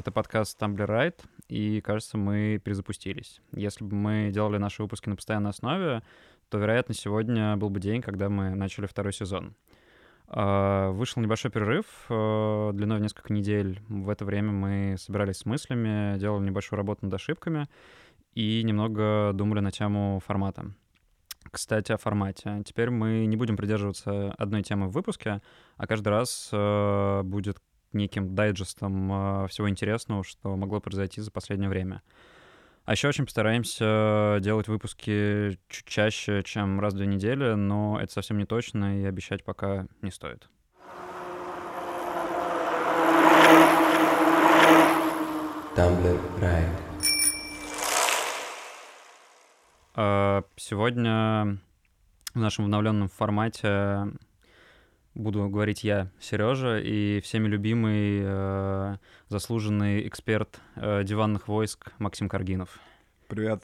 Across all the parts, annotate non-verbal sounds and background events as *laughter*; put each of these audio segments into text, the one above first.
Это подкаст Tumblr Ride, и, кажется, мы перезапустились. Если бы мы делали наши выпуски на постоянной основе, то, вероятно, сегодня был бы день, когда мы начали второй сезон. А, вышел небольшой перерыв э, длиной в несколько недель. В это время мы собирались с мыслями, делали небольшую работу над ошибками и немного думали на тему формата. Кстати, о формате. Теперь мы не будем придерживаться одной темы в выпуске, а каждый раз э, будет неким дайджестом э, всего интересного, что могло произойти за последнее время. А еще очень постараемся делать выпуски чуть чаще, чем раз в две недели, но это совсем не точно, и обещать пока не стоит. Tumblr Ride. А, сегодня в нашем обновленном формате буду говорить я, Сережа, и всеми любимый э, заслуженный эксперт э, диванных войск Максим Каргинов. Привет.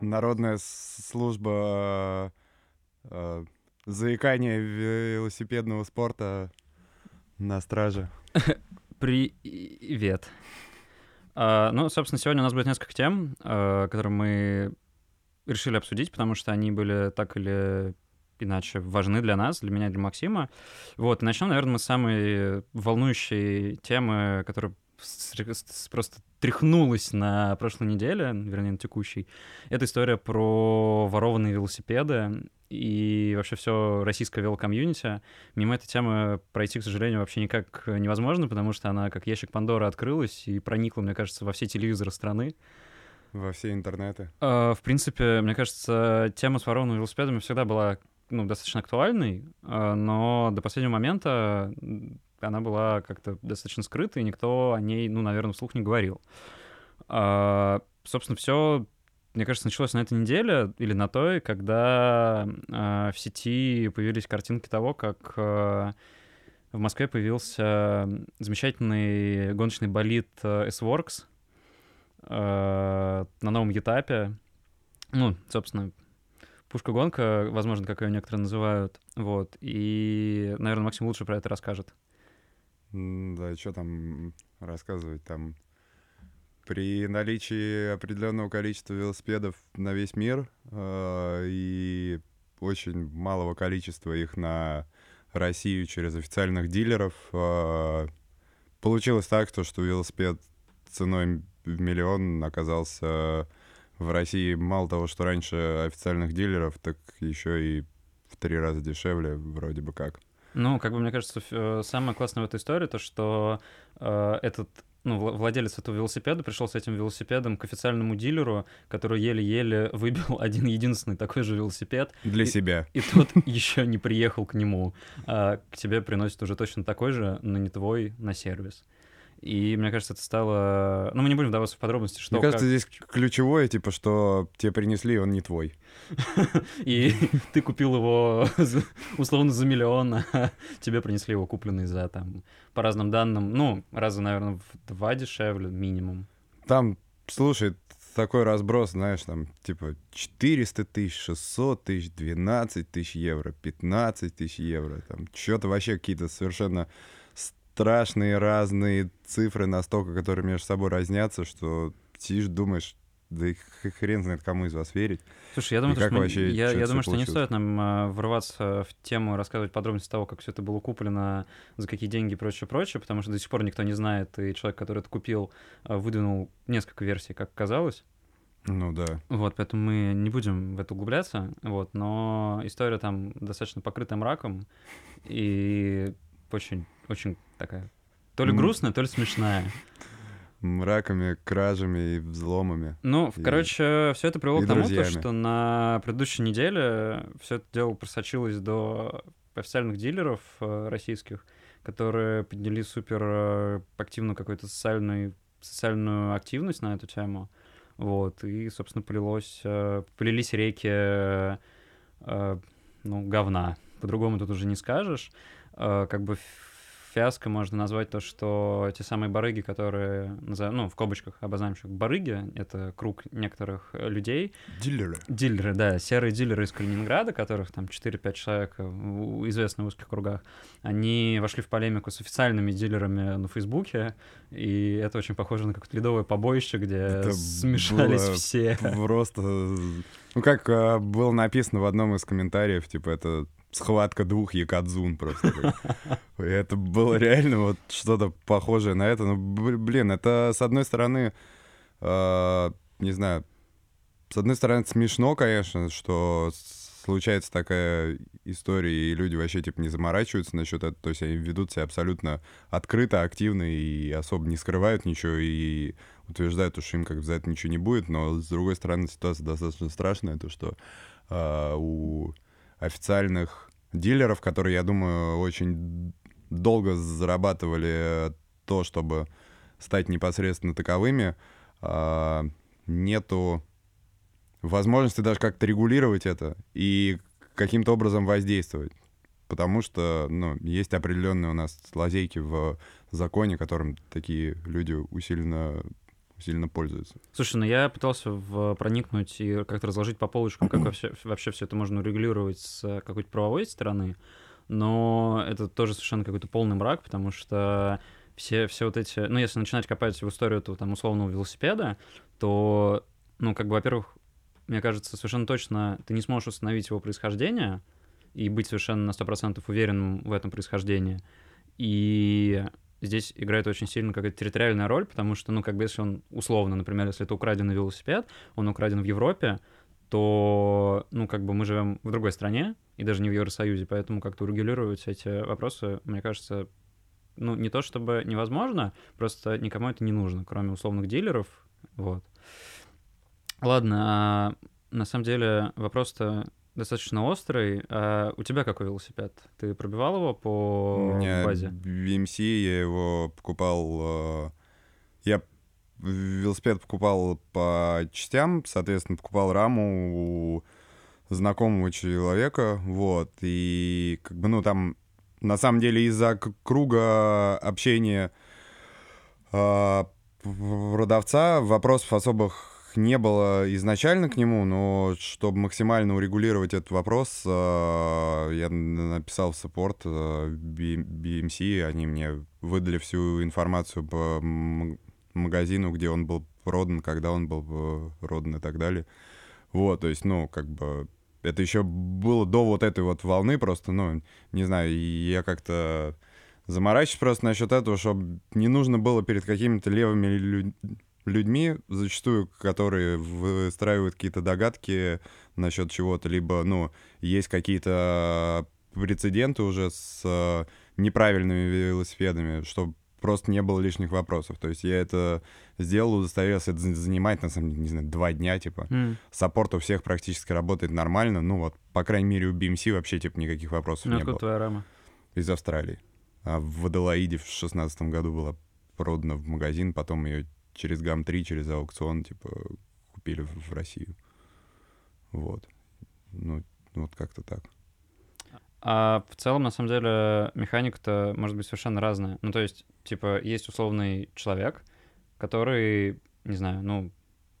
Народная служба э, заикания велосипедного спорта на страже. *laughs* Привет. Uh, ну, собственно, сегодня у нас будет несколько тем, uh, которые мы решили обсудить, потому что они были так или иначе важны для нас, для меня, для Максима. Вот, начнем, наверное, мы с самой волнующей темы, которая просто тряхнулась на прошлой неделе, вернее, на текущей. Это история про ворованные велосипеды и вообще все российское велокомьюнити. Мимо этой темы пройти, к сожалению, вообще никак невозможно, потому что она как ящик Пандоры открылась и проникла, мне кажется, во все телевизоры страны. Во все интернеты. Uh, в принципе, мне кажется, тема с ворованными велосипедами всегда была ну, достаточно актуальной, uh, но до последнего момента она была как-то достаточно скрыта, и никто о ней, ну, наверное, вслух не говорил. Uh, собственно, все, мне кажется, началось на этой неделе или на той, когда в сети появились картинки того, как в Москве появился замечательный гоночный болид S-Works, э, на новом этапе. Ну, собственно, пушка-гонка, возможно, как ее некоторые называют. Вот. И, наверное, Максим лучше про это расскажет. Да, что там рассказывать? Там при наличии определенного количества велосипедов на весь мир э, и очень малого количества их на Россию через официальных дилеров, э, получилось так, то, что велосипед ценой в миллион оказался в России мало того, что раньше официальных дилеров, так еще и в три раза дешевле вроде бы как. Ну, как бы мне кажется, э, самое классное в этой истории то, что э, этот ну, владелец этого велосипеда пришел с этим велосипедом к официальному дилеру, который еле-еле выбил *laughs* один единственный такой же велосипед. Для и, себя. И тот *laughs* еще не приехал к нему. А к тебе приносит уже точно такой же, но не твой, на сервис. И мне кажется, это стало... Ну, мы не будем вдаваться в подробности, что... Мне кажется, как... здесь ключевое, типа, что тебе принесли, он не твой. *laughs* И *laughs* ты купил его *laughs* условно за миллион, а тебе принесли его купленный за, там, по разным данным, ну, раза, наверное, в два дешевле минимум. Там, слушай, такой разброс, знаешь, там, типа, 400 тысяч, 600 тысяч, 12 тысяч евро, 15 тысяч евро, там, что-то вообще какие-то совершенно страшные разные цифры настолько, которые между собой разнятся, что сидишь, думаешь, да и хрен знает, кому из вас верить. Слушай, я думаю, что, вообще, я, я думаю, что не стоит нам э, врываться в тему, рассказывать подробности того, как все это было куплено, за какие деньги и прочее, прочее, потому что до сих пор никто не знает, и человек, который это купил, э, выдвинул несколько версий, как казалось. Ну да. Вот, поэтому мы не будем в это углубляться, вот, но история там достаточно покрыта мраком, и очень, очень такая то ли грустная, то ли смешная. Мраками, кражами и взломами. Ну, и... короче, все это привело к тому, то, что на предыдущей неделе все это дело просочилось до официальных дилеров э, российских, которые подняли супер э, активную какую-то социальную, социальную активность на эту тему. Вот, и, собственно, полилось, э, полились реки, ну, говна. По-другому тут уже не скажешь. Как бы фиаско можно назвать то, что те самые барыги, которые, ну, в кобочках обозначим барыги, это круг некоторых людей. Дилеры. Дилеры, да, серые дилеры из Калининграда, которых там 4-5 человек известны в узких кругах, они вошли в полемику с официальными дилерами на Фейсбуке, и это очень похоже на какое-то ледовое побоище, где это смешались все. Просто... Ну, как а, было написано в одном из комментариев, типа, это схватка двух якадзун просто. Это было реально вот что-то похожее на это. Ну, блин, это, с одной стороны, э, не знаю, с одной стороны, смешно, конечно, что случается такая история, и люди вообще, типа, не заморачиваются насчет этого, то есть они ведут себя абсолютно открыто, активно и особо не скрывают ничего, и утверждают, что им как бы за это ничего не будет, но, с другой стороны, ситуация достаточно страшная, то, что э, у официальных дилеров, которые, я думаю, очень долго зарабатывали то, чтобы стать непосредственно таковыми, а, нету возможности даже как-то регулировать это и каким-то образом воздействовать. Потому что ну, есть определенные у нас лазейки в законе, которым такие люди усиленно сильно пользуются. Слушай, ну я пытался в, проникнуть и как-то разложить по полочкам, как вообще, вообще все это можно регулировать с какой-то правовой стороны, но это тоже совершенно какой-то полный мрак, потому что все, все вот эти... Ну, если начинать копать в историю этого там условного велосипеда, то, ну, как бы, во-первых, мне кажется, совершенно точно ты не сможешь установить его происхождение и быть совершенно на 100% уверенным в этом происхождении. И здесь играет очень сильно какая-то территориальная роль, потому что, ну, как бы если он условно, например, если это украденный велосипед, он украден в Европе, то, ну, как бы мы живем в другой стране, и даже не в Евросоюзе, поэтому как-то урегулировать эти вопросы, мне кажется, ну, не то чтобы невозможно, просто никому это не нужно, кроме условных дилеров, вот. Ладно, а на самом деле вопрос-то достаточно острый. А у тебя какой велосипед? Ты пробивал его по у меня базе? BMC, я его покупал... Э, я велосипед покупал по частям, соответственно, покупал раму у знакомого человека, вот, и как бы, ну, там, на самом деле, из-за круга общения э, продавца вопросов особых не было изначально к нему, но чтобы максимально урегулировать этот вопрос, э, я написал в саппорт BMC, они мне выдали всю информацию по магазину, где он был продан, когда он был э, продан и так далее. Вот, то есть, ну, как бы это еще было до вот этой вот волны просто, ну, не знаю, я как-то заморачиваюсь просто насчет этого, чтобы не нужно было перед какими-то левыми людьми, зачастую, которые выстраивают какие-то догадки насчет чего-то, либо, ну, есть какие-то прецеденты уже с э, неправильными велосипедами, чтобы просто не было лишних вопросов. То есть я это сделал, удостоверился, это занимает, на самом деле, не знаю, два дня, типа. Mm. Саппорт у всех практически работает нормально. Ну вот, по крайней мере, у BMC вообще, типа, никаких вопросов ну, не было. твоя рама? Из Австралии. А в Аделаиде в шестнадцатом году была продана в магазин, потом ее через ГАМ-3, через аукцион, типа, купили в, в Россию. Вот. Ну, вот как-то так. А в целом, на самом деле, механика-то может быть совершенно разная. Ну, то есть, типа, есть условный человек, который, не знаю, ну,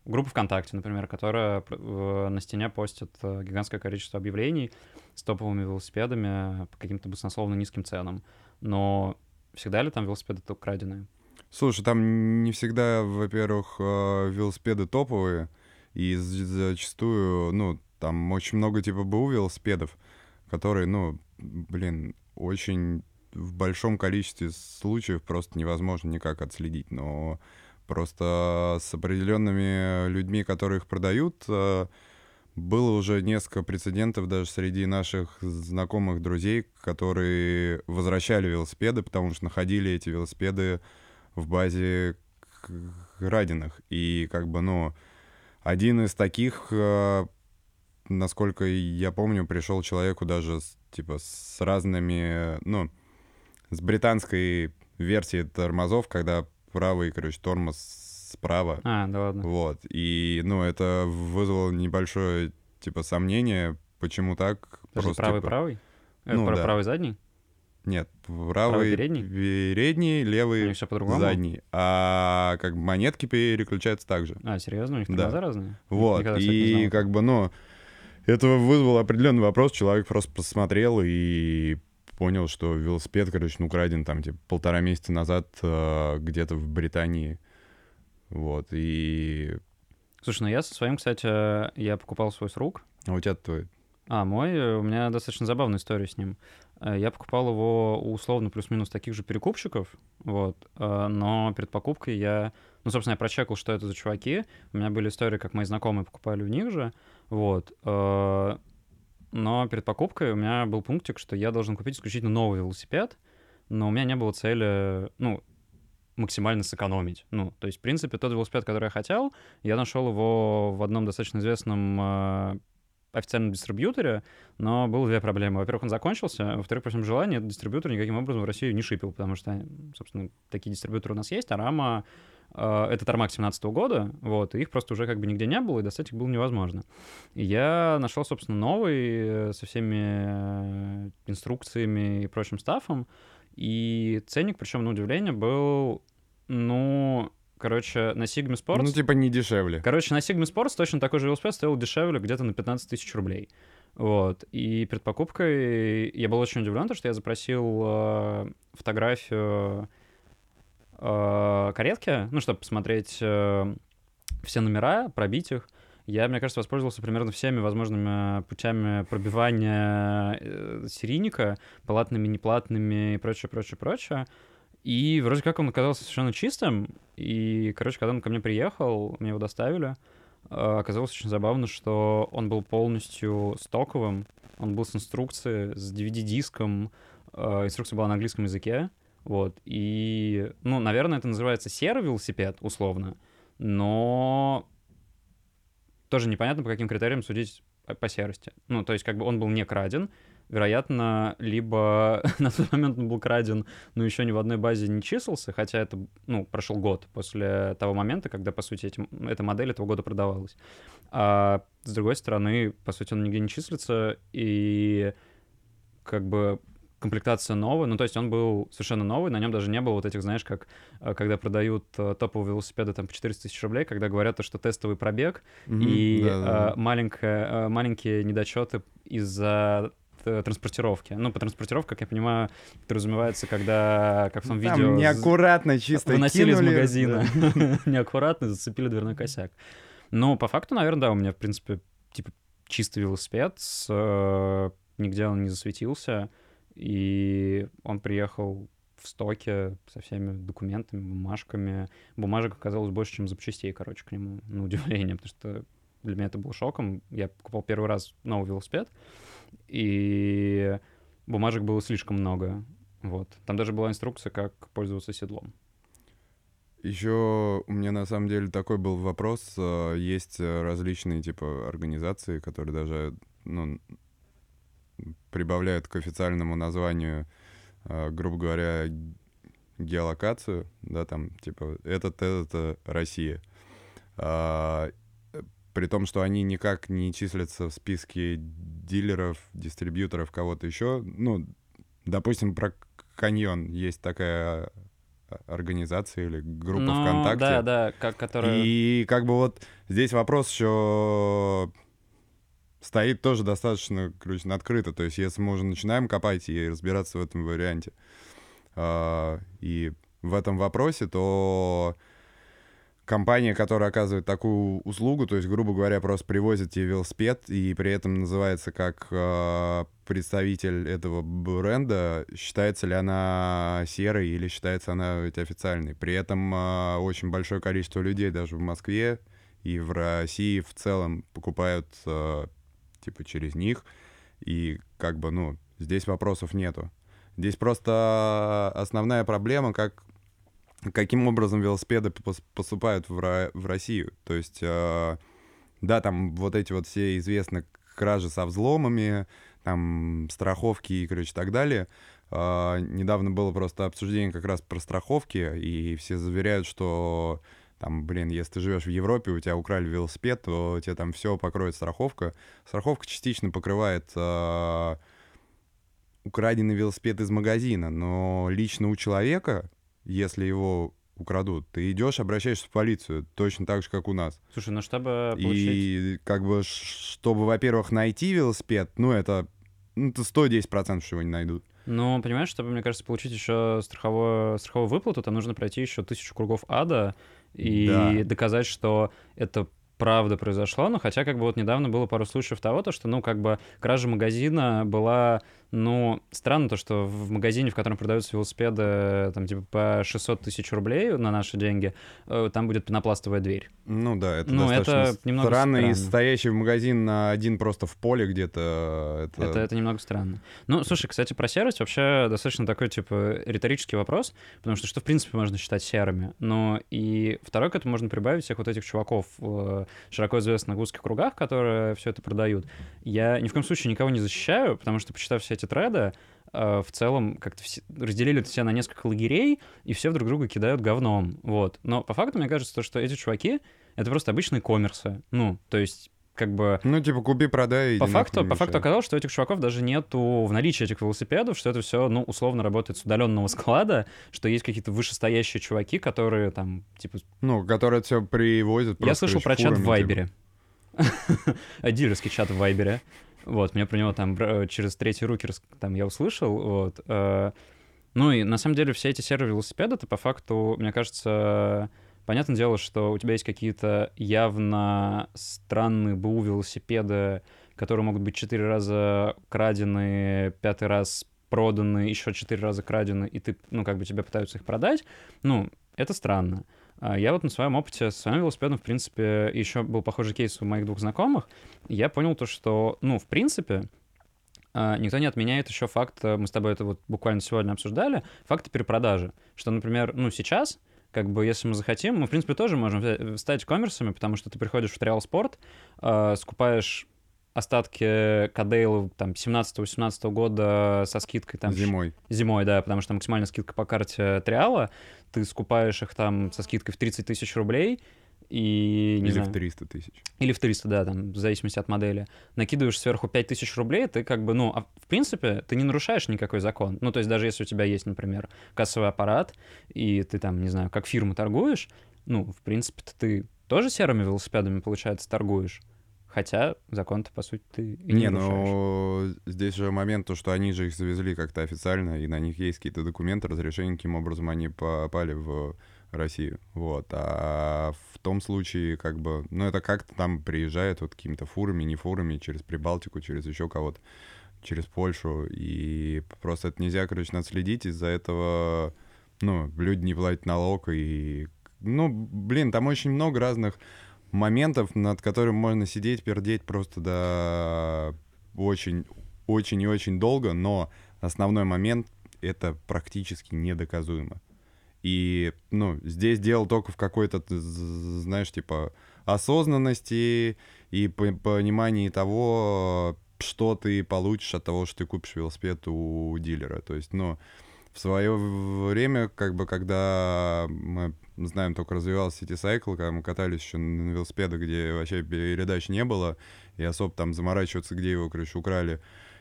группа ВКонтакте, например, которая на стене постит э, гигантское количество объявлений с топовыми велосипедами по каким-то баснословно низким ценам. Но всегда ли там велосипеды украденные? Слушай, там не всегда, во-первых, э, велосипеды топовые, и зачастую, ну, там очень много типа БУ велосипедов, которые, ну, блин, очень в большом количестве случаев просто невозможно никак отследить, но просто с определенными людьми, которые их продают, э, было уже несколько прецедентов даже среди наших знакомых друзей, которые возвращали велосипеды, потому что находили эти велосипеды в базе краденных. И как бы, ну, один из таких, э, насколько я помню, пришел человеку даже с, типа с разными, ну, с британской версией тормозов, когда правый, короче, тормоз справа. А, да ладно. Вот. И, ну, это вызвало небольшое, типа, сомнение, почему так. Подожди, Просто, правый, типа... правый? Ну, Про да. правый задний? Нет, Правый правый передний? передний, левый все задний. А как бы монетки переключаются так же. А, серьезно? У них Да. тормоза разные? Вот. Никогда, кстати, И как бы, ну, это вызвало определенный вопрос. Человек просто посмотрел и понял, что велосипед, короче, ну, украден там, типа, полтора месяца назад э, где-то в Британии. Вот. И... Слушай, ну я со своим, кстати, я покупал свой с рук. А у тебя твой... А, мой, у меня достаточно забавная история с ним. Э, Я покупал его у условно плюс-минус таких же перекупщиков, вот, э, но перед покупкой я, ну, собственно, я прочекал, что это за чуваки. У меня были истории, как мои знакомые покупали у них же, вот. э, Но перед покупкой у меня был пунктик, что я должен купить исключительно новый велосипед, но у меня не было цели, ну, максимально сэкономить. Ну, то есть, в принципе, тот велосипед, который я хотел, я нашел его в одном достаточно известном э, официальном дистрибьюторе, но было две проблемы. Во-первых, он закончился, а во-вторых, по всем желанию, этот дистрибьютор никаким образом в Россию не шипил, потому что, собственно, такие дистрибьюторы у нас есть, а Рама это Тармак 17 года, вот, и их просто уже как бы нигде не было, и достать их было невозможно. И я нашел, собственно, новый э, со всеми э, инструкциями и прочим стафом, и ценник, причем, на удивление, был, ну, короче, на Sigma Sports... Ну, типа, не дешевле. Короче, на Sigma Sports точно такой же велосипед стоил дешевле где-то на 15 тысяч рублей. Вот. И перед покупкой я был очень удивлен, что я запросил э, фотографию э, каретки, ну, чтобы посмотреть э, все номера, пробить их. Я, мне кажется, воспользовался примерно всеми возможными путями пробивания э, серийника, платными, неплатными и прочее, прочее, прочее. И вроде как он оказался совершенно чистым. И, короче, когда он ко мне приехал, мне его доставили, э, оказалось очень забавно, что он был полностью стоковым. Он был с инструкцией, с DVD-диском. Инструкция была на английском языке. Вот. И, ну, наверное, это называется серый велосипед, условно. Но тоже непонятно, по каким критериям судить по- серости. Ну, то есть, как бы он был не краден, вероятно, либо *laughs* на тот момент он был краден, но еще ни в одной базе не числился, хотя это, ну, прошел год после того момента, когда, по сути, эти, эта модель этого года продавалась. А с другой стороны, по сути, он нигде не числится, и как бы комплектация новая, ну, то есть он был совершенно новый, на нем даже не было вот этих, знаешь, как э, когда продают э, топовые велосипеды там по 400 тысяч рублей, когда говорят, то, что тестовый пробег, Мгм, и э, маленькая, э, маленькие недочеты из-за транспортировки. Ну, по транспортировке, как я понимаю, подразумевается, когда, как в том видео... Там с- неаккуратно чисто выносили из кинули, магазина. да. *laughs* Неаккуратно зацепили дверной косяк. Ну, по факту, наверное, да, у меня, в принципе, типа чистый велосипед, с, э, нигде он не засветился, и он приехал в стоке со всеми документами, бумажками. Бумажек оказалось больше, чем запчастей, короче, к нему, на удивление, потому что для меня это был шоком. Я покупал первый раз новый велосипед, и бумажек было слишком много. Вот. Там даже была инструкция, как пользоваться седлом. Еще у меня на самом деле такой был вопрос. э, Есть различные типа организации, которые даже ну, прибавляют к официальному названию, э, грубо говоря, геолокацию, да, там типа этот, этот, э, Россия. А, При том, что они никак не числятся в списке дилеров, дистрибьюторов, кого-то еще. Ну, допустим, про каньон есть такая а, организация или группа Ну, ВКонтакте. Да, да, как, которая... И как бы вот здесь вопрос еще стоит тоже достаточно, короче, открыто. То есть если мы уже начинаем копать и разбираться в этом варианте, а, и в этом вопросе, то компания, которая оказывает такую услугу, то есть, грубо говоря, просто привозит тебе велосипед и при этом называется как а, представитель этого бренда, считается ли она серой или считается она ведь официальной. При этом а, очень большое количество людей даже в Москве и в России в целом покупают а, типа через них, и как бы, ну, здесь вопросов нету. Здесь просто основная проблема, как каким образом велосипеды пос- поступают в, в Россию. То есть, э, да, там вот эти вот все известные кражи со взломами, там страховки и, короче, так далее. А, недавно было просто обсуждение как раз про страховки, и все заверяют, что там, блин, если ты живешь в Европе, у тебя украли велосипед, то тебе там все покроет страховка. Страховка частично покрывает а, украденный велосипед из магазина, но лично у человека, если его украдут, ты идешь, обращаешься в полицию, точно так же, как у нас. Слушай, ну чтобы получить... И как бы, чтобы, во-первых, найти велосипед, ну, это, ну, это 110% что его не найдут. Ну, понимаешь, чтобы, мне кажется, получить еще страховую, страховую выплату, там нужно пройти еще тысячу кругов ада и Да. доказать, что это правда произошло. Но хотя, как бы вот недавно было пару случаев того, то, что, ну, как бы кража магазина была, ну, странно то, что в магазине, в котором продаются велосипеды, там, типа, по 600 тысяч рублей на наши деньги, э, там будет пенопластовая дверь. Ну да, это Ну, достаточно это немного странно. И стоящий в магазин на один просто в поле где-то, это... Это, это немного странно. Ну, слушай, кстати, про серость вообще достаточно такой, типа, риторический вопрос, потому что что, в принципе, можно считать серыми? Но и второй к этому можно прибавить всех вот этих чуваков, широко известных в узких кругах, которые все это продают. Я ни в коем случае никого не защищаю, потому что, почитав все эти э, в целом как-то все, разделили это себя на несколько лагерей, и все друг друга кидают говном, вот. Но по факту, мне кажется, то, что эти чуваки — это просто обычные коммерсы. Ну, то есть, как бы... Ну, типа, купи-продай. По иди факту, по факту оказалось, что у этих чуваков даже нету в наличии этих велосипедов, что это все, ну, условно работает с удаленного *laughs* склада, что есть какие-то вышестоящие чуваки, которые там, типа... Ну, которые все привозят Я слышал про чат в фурами, типа. Вайбере. *laughs* Дилерский чат в Вайбере. Вот, мне про него там бра- через третьи руки там я услышал, вот. э, Ну и на самом деле все эти серые велосипеды, это по факту, мне кажется, понятное дело, что у тебя есть какие-то явно странные БУ велосипеды, которые могут быть четыре раза крадены, пятый раз проданы, еще четыре раза крадены, и ты, ну, как бы тебе пытаются их продать. Ну, это странно. Я вот на своем опыте с своим велосипедом, в принципе, еще был похожий кейс у моих двух знакомых. Я понял то, что, ну, в принципе, а, никто не отменяет еще факт, э, мы с тобой это вот буквально сегодня обсуждали, факты перепродажи. Что, например, ну, сейчас, как бы, если мы захотим, мы, в принципе, тоже можем взять- стать коммерсами, потому что ты приходишь в Триал Спорт, э, скупаешь остатки Кадейлов там 17-18 года со скидкой там Зимой. Зимой, да, потому что максимальная скидка по карте Триала. Ты скупаешь их там со скидкой в 30 тысяч рублей. И, не Или знаю, в 300 тысяч. или в 300, да, там, в зависимости от модели. Накидываешь сверху 5 тысяч рублей, ты как бы, ну, а в принципе, ты не нарушаешь никакой закон. Ну, то есть даже если у тебя есть, например, кассовый аппарат, и ты там, не знаю, как фирма торгуешь, ну, в принципе, ты тоже серыми велосипедами, получается, торгуешь. Хотя закон-то, по сути, ты и не, Не, нарушаешь. ну здесь же момент, то, что они же их завезли как-то официально, и на них есть какие-то документы, разрешения, каким образом они попали в Россию. Вот. А в том случае, как бы, ну, это как-то там приезжают вот какими-то фурами, не фурами, через Прибалтику, через еще кого-то, через Польшу, и просто это нельзя, короче, надо следить, из-за этого, ну, люди не платят налог, и, ну, блин, там очень много разных моментов, над которым можно сидеть, пердеть просто до очень, очень и очень долго, но основной момент — это практически недоказуемо. И, ну, здесь дело только в какой-то, знаешь, типа, осознанности и по- понимании того, что ты получишь от того, что ты купишь велосипед у дилера. То есть, ну, в свое время, как бы, когда мы знаем, только развивался City Cycle, когда мы катались еще на велосипедах, где вообще передач не было, и особо там заморачиваться, где его, короче, украли,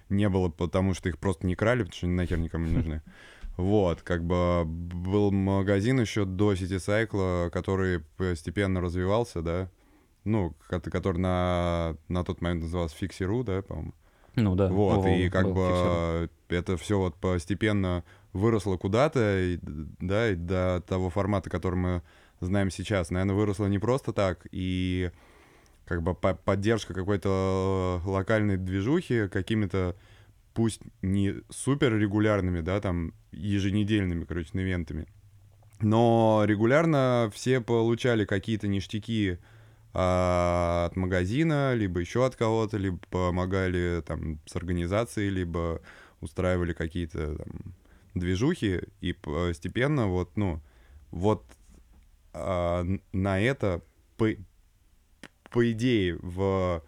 не было, потому что их просто не крали, потому что они нахер никому не нужны. *laughs* Вот, как бы был магазин еще до City Cycle, который постепенно развивался, да, ну, ко- который на, на тот момент назывался Fixie.ru, да, по-моему. Ну да. Вот, Вова и как бы фиксирован. это все вот постепенно выросло куда-то, да, и до того формата, который мы знаем сейчас, наверное, выросло не просто так, и как бы по- поддержка какой-то локальной движухи какими-то, пусть не супер регулярными, да, там, еженедельными, короче, ивентами, но регулярно все получали какие-то ништяки а, от магазина, либо еще от кого-то, либо помогали там с организацией, либо устраивали какие-то там движухи, и постепенно вот, ну, вот а, на это, по, по идее, в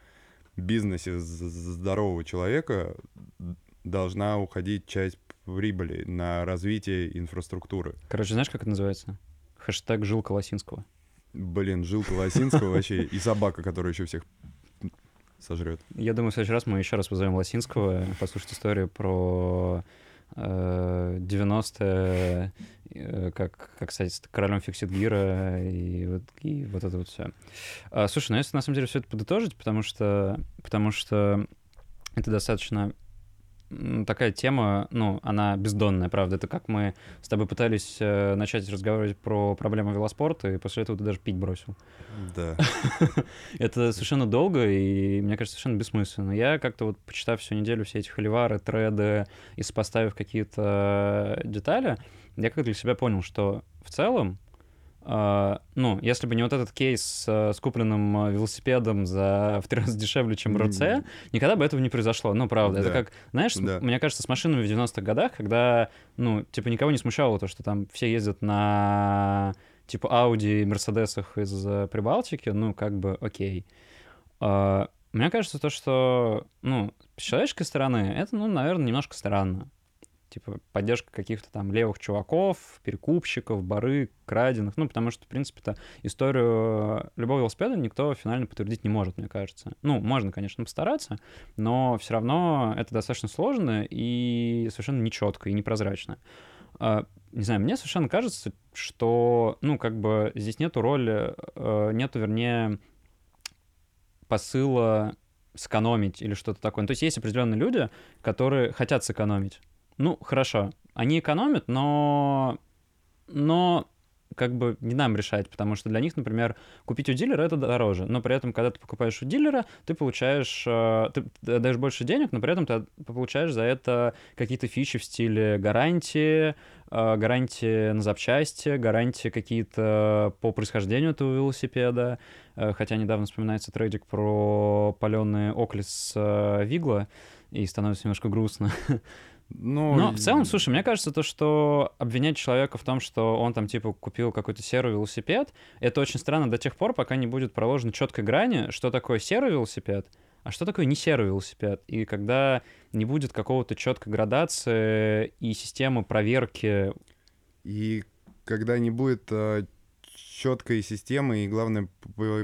бизнесе здорового человека должна уходить часть прибыли на развитие инфраструктуры. Короче, знаешь, как это называется? Хэштег Жилка Лосинского. Блин, жилка Лосинского вообще и собака, которая еще всех сожрет. Я думаю, в следующий раз мы еще раз позовем Лосинского послушать историю про 90-е, э, как, как стать королем фиксит гира и вот, и вот это вот все. А, слушай, ну если на самом деле все это подытожить, потому что, потому что это достаточно такая тема, ну, она бездонная, правда. Это как мы с тобой пытались э, начать разговаривать про проблему велоспорта, и после этого ты даже пить бросил. Да. *laughs* Это совершенно долго, и, мне кажется, совершенно бессмысленно. Я как-то вот, почитав всю неделю все эти холивары, треды и сопоставив какие-то детали, я как для себя понял, что в целом ну, если бы не вот этот кейс с, с купленным а, велосипедом за *laughs* в три раза дешевле, чем РЦ, никогда бы этого не произошло. Ну, правда. Да. Это как, знаешь, да. мне кажется, с машинами в 90-х годах, когда, ну, типа, никого не смущало то, что там все ездят на, типа, Audi и Мерседесах из э, Прибалтики, ну, как бы, окей. Uh, мне кажется, то, что, ну, с человеческой стороны, это, ну, наверное, немножко странно типа поддержка каких-то там левых чуваков, перекупщиков, бары, краденых, ну, потому что, в принципе-то, историю любого велосипеда никто финально подтвердить не может, мне кажется. Ну, можно, конечно, постараться, но все равно это достаточно сложно и совершенно нечетко и непрозрачно. А, не знаю, мне совершенно кажется, что, ну, как бы здесь нету роли, э, нету, вернее, посыла сэкономить или что-то такое. Ну, то есть есть определенные люди, которые хотят сэкономить. Ну, хорошо. Они экономят, но... Но как бы не нам решать, потому что для них, например, купить у дилера это дороже, но при этом, когда ты покупаешь у дилера, ты получаешь, э, ты даешь больше денег, но при этом ты получаешь за это какие-то фичи в стиле гарантии, э, гарантии на запчасти, гарантии какие-то по происхождению этого велосипеда, э, хотя недавно вспоминается трейдик про паленые Оклис Вигла, и становится немножко грустно. *laughs* Ну, Но в целом, слушай, мне кажется, то, что обвинять человека в том, что он там, типа, купил какой-то серый велосипед, это очень странно до тех пор, пока не будет проложено четкой грани, что такое серый велосипед, а что такое не серый велосипед. И когда не будет какого-то четкой градации и системы проверки. И когда не будет э, четкой системы и, главное,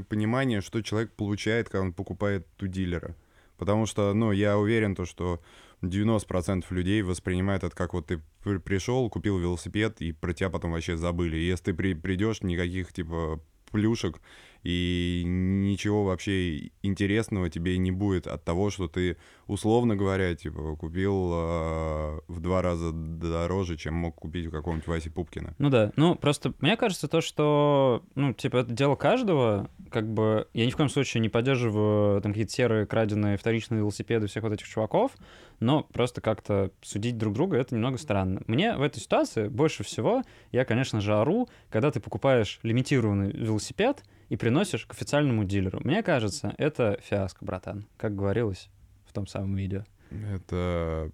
понимание, что человек получает, когда он покупает у дилера. Потому что, ну, я уверен, то, что 90% людей воспринимают это как вот ты пришел, купил велосипед, и про тебя потом вообще забыли. Если ты при, придешь, никаких, типа, плюшек и ничего вообще интересного тебе не будет от того, что ты, условно говоря, типа, купил э, в два раза дороже, чем мог купить у какого-нибудь Васи Пупкина. Ну да, ну просто мне кажется то, что, ну, типа, это дело каждого, как бы, я ни в коем случае не поддерживаю там какие-то серые краденые вторичные велосипеды всех вот этих чуваков, но просто как-то судить друг друга — это немного странно. Мне в этой ситуации больше всего, я, конечно же, ору, когда ты покупаешь лимитированный велосипед, и приносишь к официальному дилеру. Мне кажется, это фиаско, братан, как говорилось в том самом видео. Это...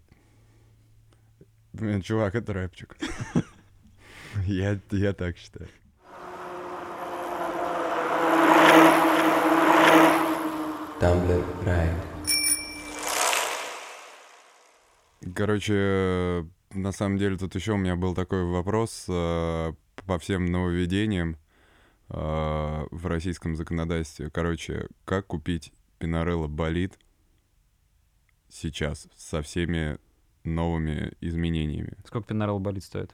Блин, чувак, это рэпчик. *laughs* я, я так считаю. Tumblr Ride. Короче, на самом деле тут еще у меня был такой вопрос э, по всем нововведениям. А, в российском законодательстве. Короче, как купить Пинарелло болит сейчас со всеми новыми изменениями. Сколько Пинарелло болит стоит?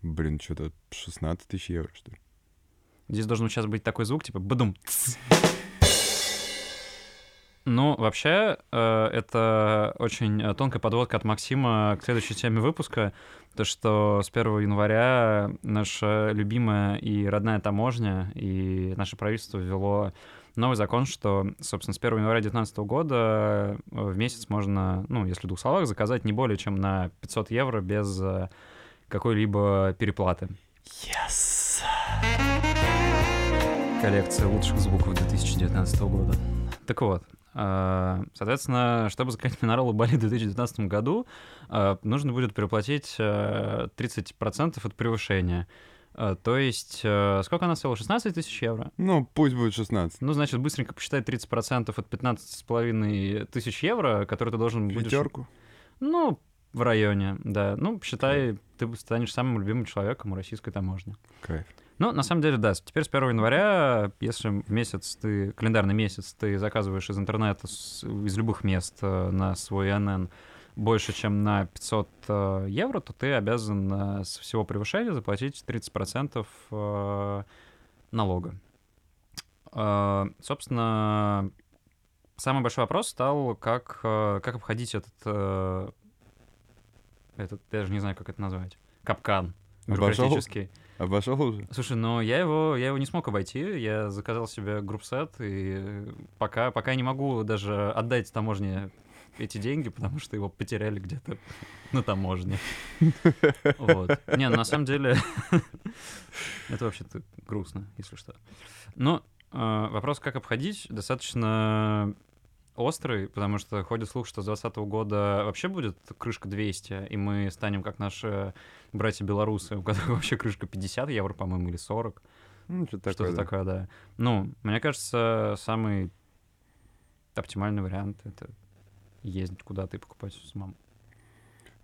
Блин, что-то 16 тысяч евро, что ли. Здесь должен сейчас быть такой звук, типа бадум. Ну, вообще, э, это очень э, тонкая подводка от Максима к следующей теме выпуска. То, что с 1 января наша любимая и родная таможня и наше правительство ввело новый закон, что, собственно, с 1 января 2019 года э, в месяц можно, ну, если в двух словах, заказать не более чем на 500 евро без какой-либо переплаты. Yes! Коллекция лучших звуков 2019 года. Так вот, соответственно, чтобы заказать Минореллу Бали в 2019 году, а, нужно будет переплатить 30% э, от превышения. То есть, э, сколько она стоила? 16 тысяч евро? Ну, пусть будет 16. Ну, значит, быстренько посчитай 30% от 15,5 тысяч евро, которые ты должен будешь... Пятерку? Ну, в районе, да. Ну, считай, ты станешь самым любимым человеком у российской таможни. Кайф. Ну, на самом деле, да, теперь с 1 января, если в месяц ты, календарный месяц, ты заказываешь из интернета, из любых мест э, на свой НН больше, чем на 500 э, евро, то ты обязан э, с всего превышения заплатить 30% э, налога. Собственно, самый большой вопрос стал, как, как обходить этот, этот, я даже не знаю, как это назвать, капкан бюрократический. Обошел уже? Слушай, но я его, я его не смог обойти. Я заказал себе группсет, и пока, пока я не могу даже отдать таможне эти деньги, потому что его потеряли где-то на таможне. Вот. Не, ну, на самом деле, *laughs* это вообще-то грустно, если что. Но э, вопрос, как обходить, достаточно острый, потому что ходит слух, что с 2020 года вообще будет крышка 200, и мы станем как наши братья-белорусы, у которых *laughs* вообще крышка 50 евро, по-моему, или 40. Ну, что-то Что-то такое, да. такое, да. Ну, мне кажется, самый оптимальный вариант — это ездить куда-то и покупать самому.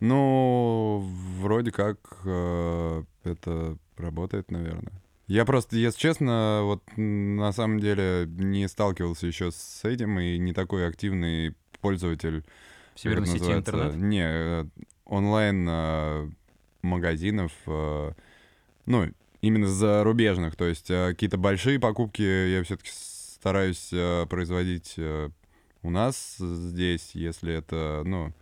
Ну, вроде как э, это работает, наверное. Я просто, если честно, вот на самом деле не сталкивался еще с этим и не такой активный пользователь. В как северной это сети называется? интернет. Не, э, онлайн э, магазинов, э, ну, именно зарубежных. То есть какие-то большие покупки я все-таки стараюсь производить у нас здесь, если это, ну,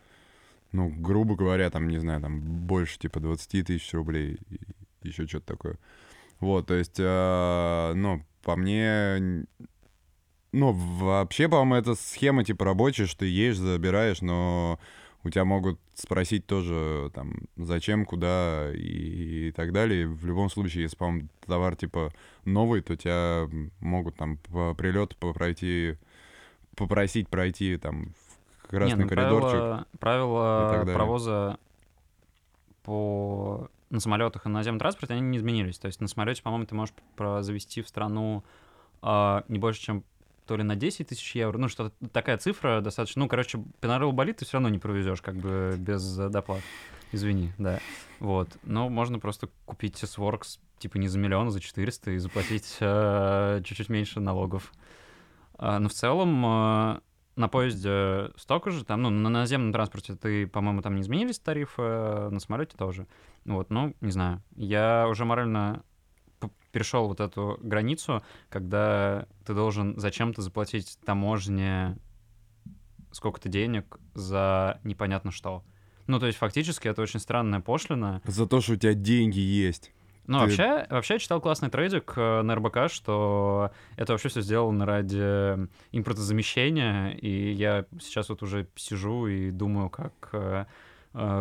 ну, грубо говоря, там, не знаю, там больше типа 20 тысяч рублей еще что-то такое. Вот, то есть, э, ну, по мне, ну, вообще, по-моему, это схема типа рабочая, что ты едешь, забираешь, но у тебя могут спросить тоже, там, зачем, куда и, и так далее. В любом случае, если, по-моему, товар типа новый, то тебя могут там по прилету пройти, попросить пройти там в красный Не, ну, коридорчик. так далее. провоза по на самолетах и на наземном транспорте, они не изменились. То есть на самолете, по-моему, ты можешь завести в страну а, не больше, чем то ли на 10 тысяч евро, ну, что такая цифра достаточно, ну, короче, пенарел болит, ты все равно не провезешь, как бы без э, доплат. Извини, да. Вот. Но можно просто купить S-Works, типа, не за миллион, а за 400 и заплатить э, чуть-чуть меньше налогов. А, но в целом э, на поезде столько же, там, ну, на наземном транспорте ты, по-моему, там не изменились тарифы, э, на самолете тоже. Вот, ну, не знаю. Я уже морально перешел вот эту границу, когда ты должен зачем-то заплатить таможне сколько-то денег за непонятно что. Ну, то есть, фактически, это очень странная пошлина. За то, что у тебя деньги есть. Ну, Ты- вообще, вообще я читал классный трейдик э, на РБК, что это вообще все сделано ради импортозамещения, и я сейчас вот уже сижу и думаю, как э,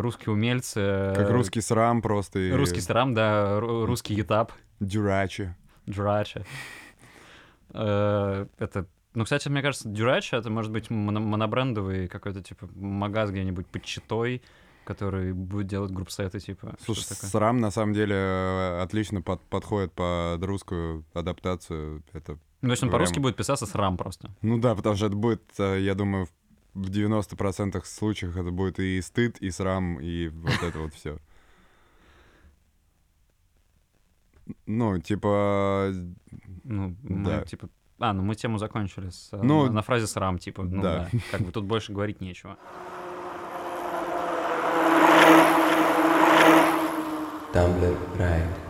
русские умельцы... Как русский срам просто. и Русский страм, да, ру- русский етап, Дюрачи. Джурача. Э, Это... Ну, кстати, мне кажется, Дюрача — это может быть моно- монобрендовый какой-то, типа, магаз где-нибудь под Читой, который будет делать группсеты, типа. Слушай, срам на самом деле э, отлично под- подходит под русскую адаптацию. Это, Ну, если он прям- по-русски будет писаться срам просто. ну да, потому что это будет, э, я думаю, в- в 90% случаев это будет и стыд, и срам, и вот это вот все. Ну, типа, Ну, мы, Да. типа... А, ну мы тему закончили с, э, Ну, на, на фразе «срам», типа, ну да. да. Как бы тут больше говорить нечего. Tumblr Ride.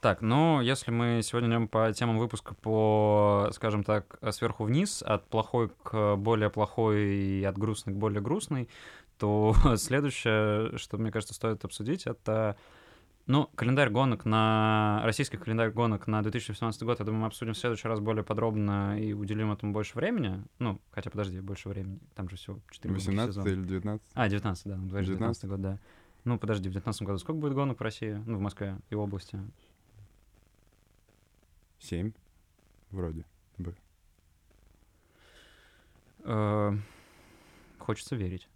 Так, ну, если мы сегодня идем по темам выпуска по, скажем так, сверху вниз, от плохой к более плохой и от грустной к более грустной, то *laughs* следующее, что, мне кажется, стоит обсудить, это, ну, календарь гонок на... Российский календарь гонок на 2018 год, я думаю, мы обсудим в следующий раз более подробно и уделим этому больше времени. Ну, хотя, подожди, больше времени, там же всего 4 18 или 19? А, 19, да, ну, говоришь, 19 19? год, да. Ну, подожди, в 19 году сколько будет гонок в России? Ну, в Москве и области? 7? Вроде. Э, Хочется верить.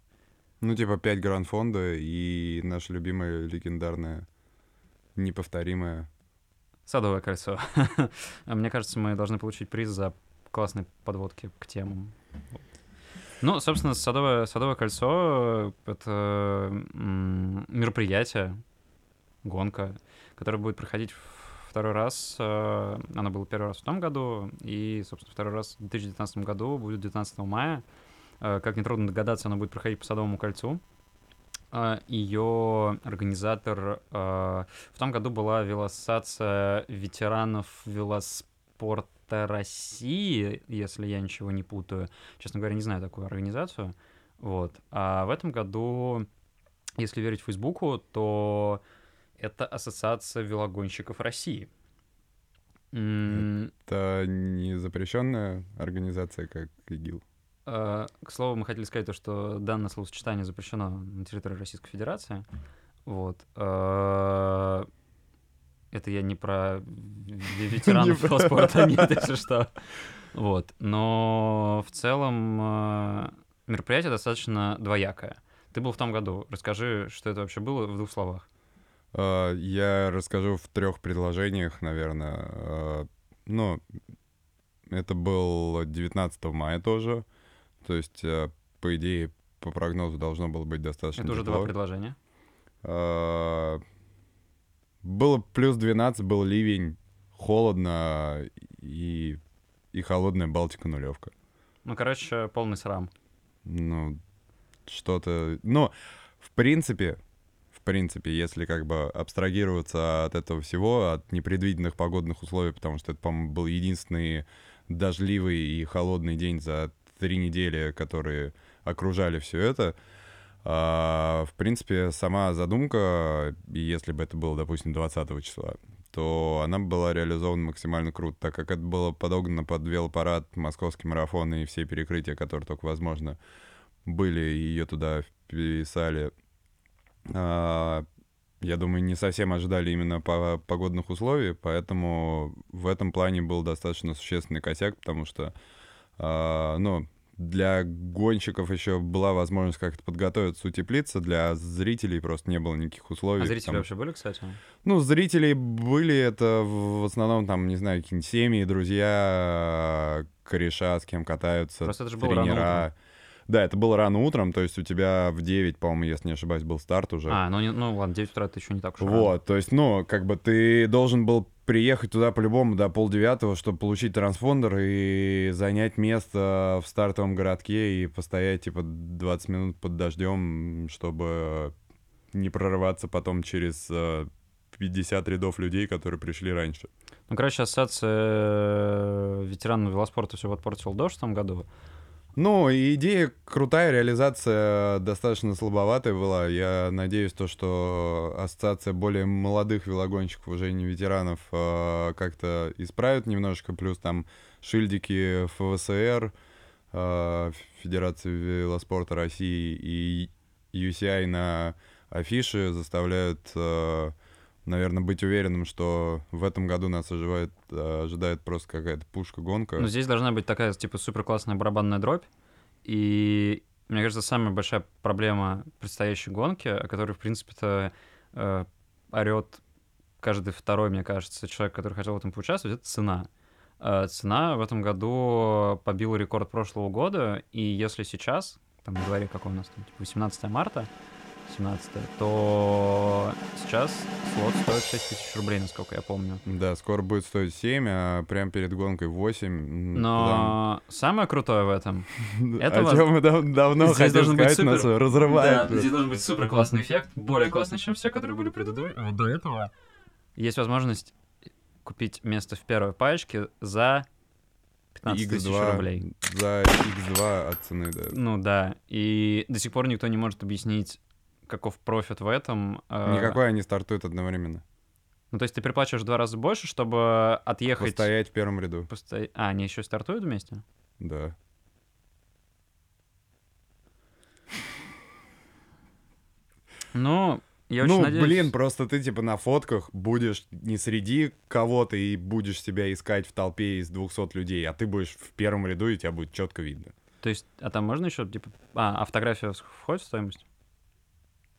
Ну, типа 5 гранд-фонда и наша любимая легендарная, неповторимая. Садовое кольцо. А *laughs* Мне кажется, мы должны получить приз за классные подводки к темам. Ну, собственно, садовое, садовое кольцо — это м, мероприятие, гонка, которая будет проходить второй раз. э, Она была первый раз в том году, и, собственно, второй раз в 2019 году будет 19 мая. Э, Как нетрудно догадаться, она будет проходить по Садовому кольцу. Ее организатор э, в том году была велосация ветеранов велоспорта России, если я ничего не путаю. Честно говоря, не знаю такую организацию. Вот. А в этом году, если верить Фейсбуку, то это Ассоциация велогонщиков России. Это не запрещенная организация, как ИГИЛ. Э, К слову, мы хотели сказать то, что данное словосочетание запрещено на территории Российской Федерации. Вот. Э, Это я не про *laughs* ве- ветеранов велоспорта, *laughs* нет, если что. Вот. Но в целом э, мероприятие достаточно двоякое. Ты был в том году. Расскажи, что это вообще было в двух словах. А, Я расскажу в трех предложениях, наверное. А, Ну, это был 19 мая тоже. То есть, э, по идее, по прогнозу должно было быть достаточно Это уже тепло. два предложения. Было плюс 12, был ливень, холодно и, и холодная Балтика нулевка. Ну, короче, полный срам. Ну, что-то... Ну, в принципе, принципе, если как бы абстрагироваться от этого всего, от непредвиденных погодных условий, потому что это, по-моему, был единственный дождливый и холодный день за три недели, которые окружали все это, а, в принципе, сама задумка, если бы это было, допустим, 20 числа, то она была реализована максимально круто, так как это было подогнано под велопарад, московский марафон и все перекрытия, которые только возможно были, и ее туда вписали. А, я думаю, не совсем ожидали именно по погодных условий, поэтому в этом плане был достаточно существенный косяк, потому что, а, ну, для гонщиков еще была возможность как-то подготовиться, утеплиться, для зрителей просто не было никаких условий. А зрители потому- вообще были, кстати? ну, зрители были это в основном, там, не знаю, какие-нибудь семьи, друзья, кореша, с кем катаются, Просто это же было рано тренера. Да, это было рано утром, то есть у тебя в 9, по-моему, если не ошибаюсь, был старт уже. А, ну, не- ну ладно, 9 утра это еще не так уж рано. Вот, то есть, ну, как бы ты должен был приехать туда по-любому до полдевятого, чтобы получить транспондер и занять место в стартовом городке и постоять, типа, 20 минут под дождем, чтобы не прорываться потом через э, 50 рядов людей, которые пришли раньше. Ну, короче, ассоциация э, ветеранов велоспорта все подпортил дождь в том году. Ну, идея крутая, реализация достаточно слабоватая была. Я надеюсь, то, что ассоциация более молодых велогонщиков, уже не ветеранов, э, как-то исправит немножко. Плюс там шильдики ФВСР, э, Федерации велоспорта России и UCI на афише заставляют, наверное, быть уверенным, что в этом году нас оживает, э, ожидает просто какая-то пушка-гонка. Но здесь должна быть такая, типа, супер классная барабанная дробь. И мне кажется, самая большая проблема предстоящей гонки, о которой, в принципе-то, э, орет каждый второй, мне кажется, человек, который хотел в этом поучаствовать, это цена. Э, цена в этом году побила рекорд прошлого года, и если сейчас, там, дворе какой у нас там, типа 18 марта, 17 то сейчас слот стоит 6 тысяч рублей, насколько я помню. Да, скоро будет стоить 7, а прям перед гонкой 8. М, Но самое крутое в этом там- *laughs* это О чем мы дав- давно Здесь хотели сказать, нас супер- разрывает. Да, здесь должен быть супер классный эффект, более классный, чем все, которые были предыдущие. до этого. Есть возможность купить место в первой паечке за 15 тысяч X2 рублей. За X2 от цены, да. Ну да, и до сих пор никто не может объяснить, каков профит в этом. э, Никакой они стартуют одновременно. Ну то есть ты переплачиваешь в два раза больше, чтобы отъехать... Постоять в первом ряду. Посто- А, они еще стартуют вместе? Да. Ну, я очень ну, надеюсь... блин, просто ты типа на фотках будешь не среди кого-то и будешь себя искать в толпе из 200 людей, а ты будешь в первом ряду, и тебя будет четко видно. То есть, а там можно еще, типа... А, а фотография входит в стоимость?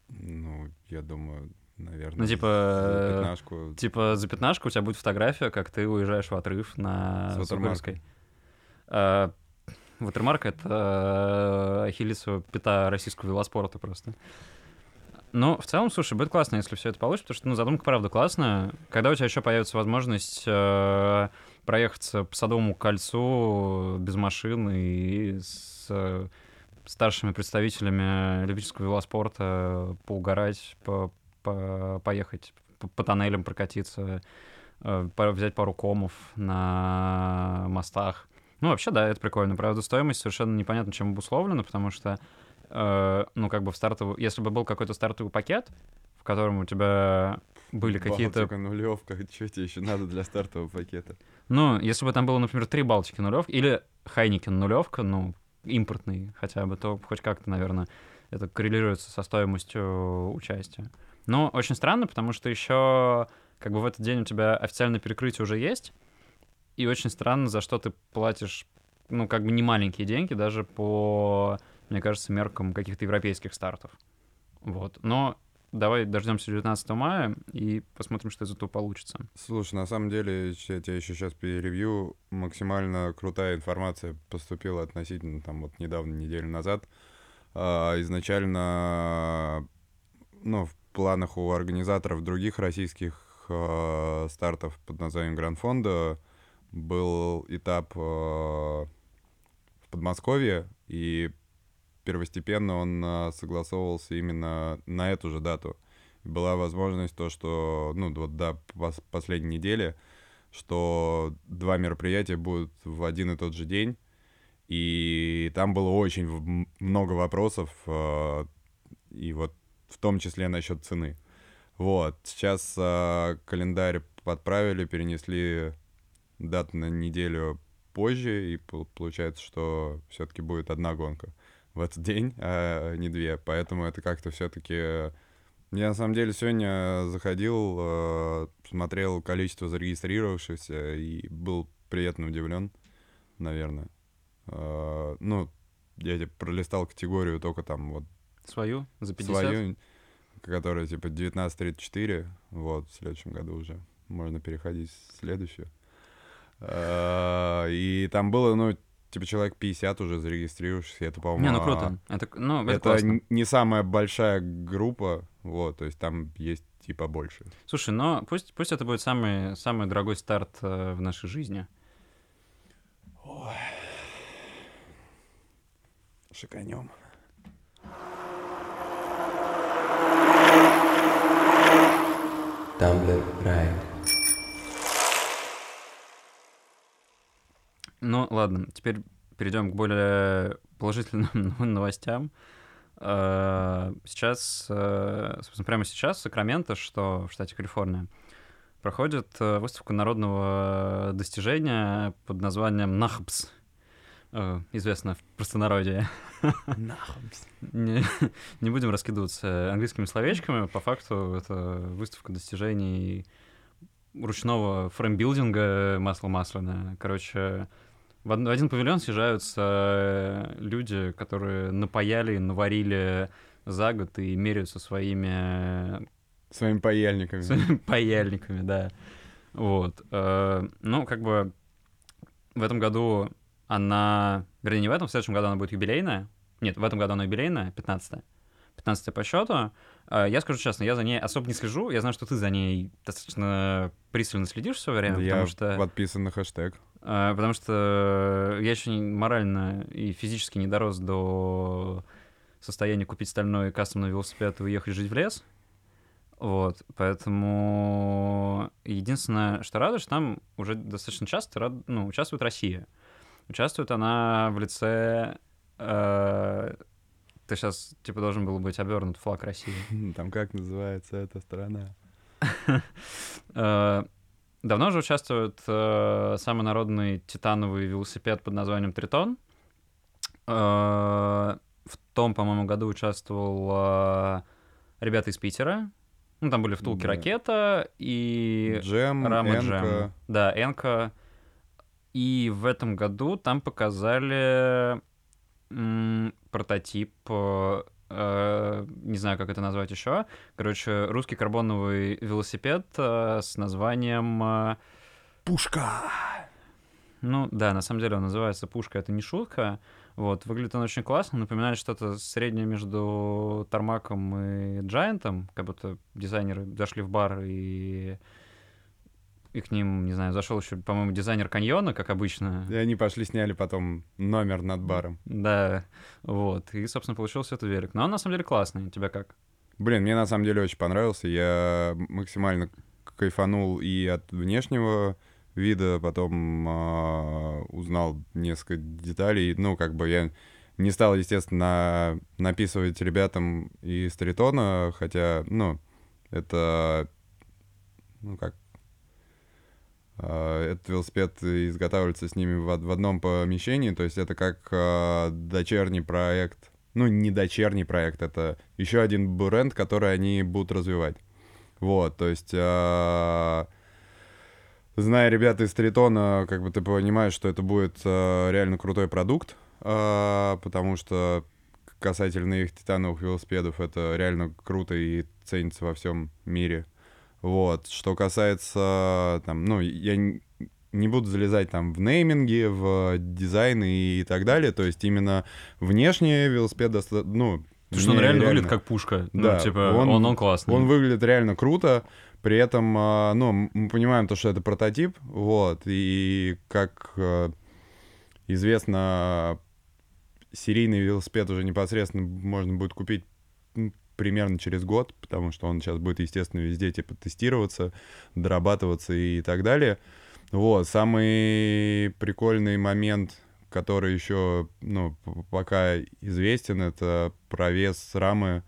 Ну, я думаю, наверное, Ну, типа, за э, пятнашку. Типа за пятнашку у тебя будет фотография, как ты уезжаешь в отрыв на С. Сугорской. А, Ватермарк — это э, ахиллесова пята российского велоспорта просто. Ну, в целом, слушай, будет классно, если все это получится, потому что, ну, задумка, правда, классная. Когда у тебя еще появится возможность э, проехаться по Садовому кольцу без машин и с э, старшими представителями любительского велоспорта поугарать, по, по, поехать по, по тоннелям прокатиться, э, взять пару комов на мостах. Ну, вообще, да, это прикольно. Правда, стоимость совершенно непонятно, чем обусловлена, потому что, э, ну, как бы в стартовый... Если бы был какой-то стартовый пакет, в котором у тебя были какие-то... Балтика, нулевка, *laughs* что тебе еще надо для стартового пакета? Ну, если бы там было, например, три Балтики нулевки или Хайникен нулевка, ну, импортный хотя бы, то хоть как-то, наверное, это коррелируется со стоимостью участия. Но очень странно, потому что еще как бы в этот день у тебя официальное перекрытие уже есть, и очень странно, за что ты платишь, ну, как бы не маленькие деньги, даже по, мне кажется, меркам каких-то европейских стартов. Вот. Но давай дождемся 19 мая и посмотрим, что из этого получится. Слушай, на самом деле, я тебя еще сейчас переревью. Максимально крутая информация поступила относительно, там, вот недавно, неделю назад. А, изначально, ну, в планах у организаторов других российских а, стартов под названием Гранд-фонда был этап а, в Подмосковье, и первостепенно он а, согласовывался именно на эту же дату. Была возможность то, что, ну, вот до пос- последней недели, что два мероприятия будут в один и тот же день, и там было очень много вопросов, а, и вот в том числе насчет цены. Вот, сейчас а, календарь подправили, перенесли дату на неделю позже, и пол- получается, что все-таки будет одна гонка в этот день, а не две. Поэтому это как-то все-таки... Я на самом деле сегодня заходил, э, смотрел количество зарегистрировавшихся и был приятно удивлен, наверное. Э, Ну, я типа пролистал категорию только там вот Свою? За 50? свою, которая типа 19.34, вот, в следующем году уже можно переходить в следующую. Э, И там было, ну, типа человек 50 уже зарегистрировавшихся, это, по-моему... Не, ну а, круто. Это, ну, это, Это классно. не самая большая группа, вот, то есть там есть типа больше. Слушай, но пусть, пусть это будет самый, самый дорогой старт э, в нашей жизни. Шиканем. Tumblr Ride. Ну, ладно, теперь перейдем к более положительным *laughs* новостям. Э, Сейчас, э, собственно, прямо сейчас в Сакраменто, что в штате Калифорния, проходит э, выставка народного достижения под названием НАХБС, известно в простонародье. *laughs* Не, не будем раскидываться английскими словечками. По факту это выставка достижений ручного фреймбилдинга масло масляное. Короче, в од- в один павильон съезжаются э, люди, которые напаяли, наварили за год и меряются своими Своими паяльниками. своими *laughs* паяльниками, да. Вот. Э, Ну, как бы в этом году она... Вернее, не в этом, в следующем году она будет юбилейная. Нет, в этом году она юбилейная, 15 15 по счету. Э, Я скажу честно, я за ней особо не слежу. Я знаю, что ты за ней достаточно пристально следишь все время, Я потому что... подписан на хэштег. А, Потому что я еще морально и физически не дорос до состояния купить стальной кастомный велосипед и уехать жить в лес. Вот, поэтому единственное, что радует, что там уже достаточно часто рад- ну, участвует Россия. Участвует она в лице... э, ты сейчас, типа, должен был быть обернут флаг России. *laughs* Там как называется эта страна? *laughs* Э, Давно же участвует э, самый народный титановый велосипед под названием Тритон. Э, В том, по-моему, году участвовал э, ребята из Питера. Ну, там были втулки Да. ракета и Джем, Рама Энка. Джем. Да, Энка. И в этом году там показали м, прототип, э, не знаю, как это назвать еще. Короче, русский карбоновый велосипед э, с названием... э, Пушка! ну да, на самом деле он называется «Пушка», это не шутка. Вот, выглядит он очень классно, напоминает что-то среднее между Тармаком и Джайантом, как будто дизайнеры зашли в бар и и к ним, не знаю, зашел еще, по-моему, дизайнер каньона, как обычно. И они пошли, сняли потом номер над баром. Да, вот. И, собственно, получился этот велик. Но он на самом деле классный. Тебя как? Блин, мне на самом деле очень понравился. Я максимально кайфанул и от внешнего вида, потом э, узнал несколько деталей. Ну, как бы я не стал, естественно, написывать ребятам из Тритона, хотя, ну, это, ну, как этот велосипед изготавливается с ними в, одном помещении, то есть это как э, дочерний проект, ну не дочерний проект, это еще один бренд, который они будут развивать. Вот, то есть, э, зная ребята из Тритона, как бы ты понимаешь, что это будет реально крутой продукт, потому что касательно их титановых велосипедов это реально круто и ценится во всем мире. Вот. Что касается, там, ну, я не буду залезать там в нейминги, в дизайн и так далее. То есть именно внешне велосипед достаточно, ну, Потому что он реально, реально выглядит как пушка. Ну, да, ну, типа, он, он, он классный. Он выглядит реально круто. При этом, а, ну, мы понимаем то, что это прототип, вот, и как а, известно, серийный велосипед уже непосредственно можно будет купить примерно через год, потому что он сейчас будет, естественно, везде типа тестироваться, дорабатываться и так далее. Вот, самый прикольный момент, который еще, ну, пока известен, это провес рамы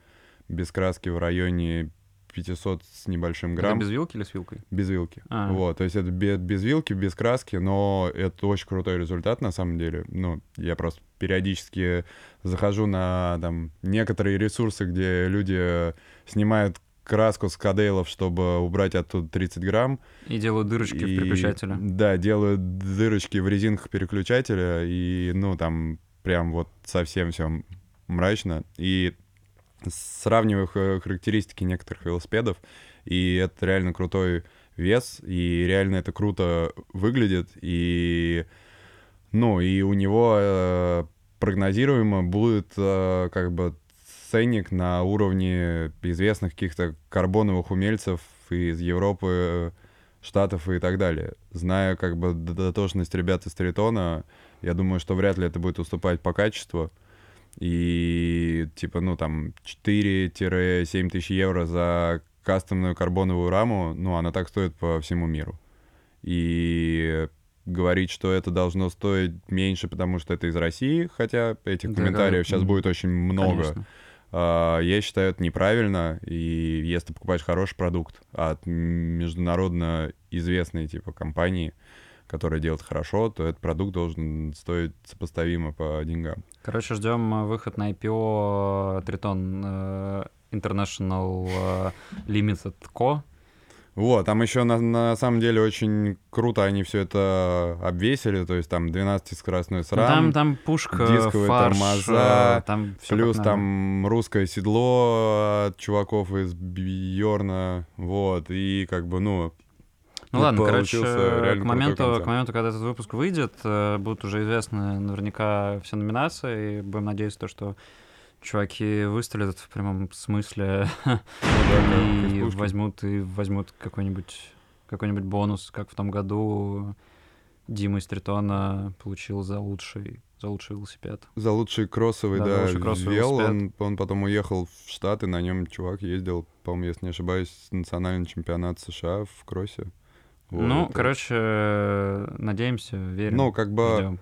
без краски в районе 500 с небольшим грамм. Это без вилки или с вилкой? Без вилки. А. Вот, то есть это без, без вилки, без краски, но это очень крутой результат на самом деле. Ну, я просто периодически захожу на там некоторые ресурсы, где люди снимают краску с кадейлов, чтобы убрать оттуда 30 грамм. И делают дырочки и, в переключателе. Да, делают дырочки в резинках переключателя, и, ну, там прям вот совсем все мрачно. И сравниваю характеристики некоторых велосипедов, и это реально крутой вес, и реально это круто выглядит, и, ну, и у него э, прогнозируемо будет э, как бы ценник на уровне известных каких-то карбоновых умельцев из Европы, Штатов и так далее. Зная как бы дотошность ребят из Тритона, я думаю, что вряд ли это будет уступать по качеству. И типа, ну там 4-7 тысяч евро за кастомную карбоновую раму, ну она так стоит по всему миру. И говорить, что это должно стоить меньше, потому что это из России, хотя этих да, комментариев да, сейчас будет очень много. Конечно. Я считаю, это неправильно, и если ты покупаешь хороший продукт от международно известной типа компании, которая делает хорошо, то этот продукт должен стоить сопоставимо по деньгам. Короче, ждем э, выход на IPO Triton э, International э, Limited Co. Вот, там еще на, на самом деле очень круто они все это обвесили, то есть там 12-скоростной SRAM, там, там пушка, дисковые фарш, тормоза, там плюс там русское седло от чуваков из Бьорна, вот, и как бы, ну, ну ладно, короче, к моменту, к моменту, когда этот выпуск выйдет, э, будут уже известны наверняка все номинации, и будем надеяться, то, что чуваки выстрелят в прямом смысле *laughs* ну и возьмут и возьмут какой-нибудь какой-нибудь бонус, как в том году Дима из Тритона получил за лучший за лучший велосипед. За лучший кроссовый, да, да лучший кроссовый вел. Он, он потом уехал в Штаты, на нем чувак ездил, по-моему, если не ошибаюсь, национальный чемпионат США в кроссе. Вот, ну, это... короче, надеемся, верим. Ну, как бы ждем.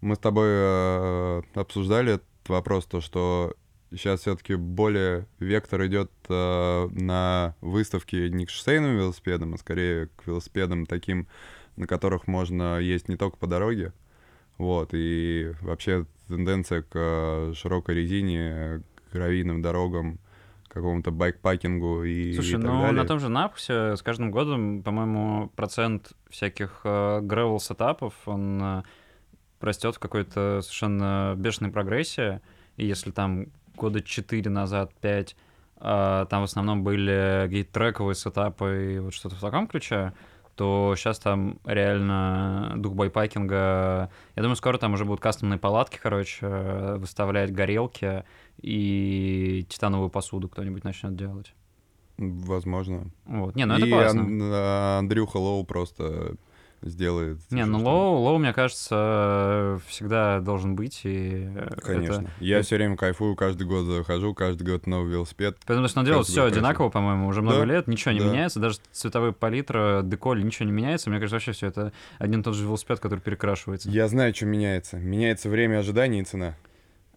мы с тобой э, обсуждали этот вопрос, то, что сейчас все-таки более вектор идет э, на выставки не к шоссейным велосипедам, а скорее к велосипедам таким, на которых можно есть не только по дороге. Вот, и вообще тенденция к э, широкой резине, гравийным дорогам, какому-то байкпакингу и, Слушай, и так ну далее. на том же Напусе с каждым годом, по-моему, процент всяких э, gravel сетапов он э, растет в какой-то совершенно бешеной прогрессии. И если там года 4 назад, 5, э, там в основном были гейт-трековые сетапы и вот что-то в таком ключе, то сейчас там реально дух байпакинга... Я думаю, скоро там уже будут кастомные палатки, короче, выставлять горелки и титановую посуду кто-нибудь начнет делать. Возможно. Вот. Не, ну это И классно. Ан- а, Андрюха Лоу просто сделает... Не, ну Low, Low, мне кажется, всегда должен быть. И это- Конечно. Я все время кайфую, каждый год захожу, каждый год новый велосипед. Потому что он делает все одинаково, по-моему, уже много Да, лет, ничего не да. меняется, даже цветовая палитра, деколь, ничего не меняется. Мне кажется, вообще все это один и тот же велосипед, который перекрашивается. Я знаю, что меняется. Меняется время ожидания и цена.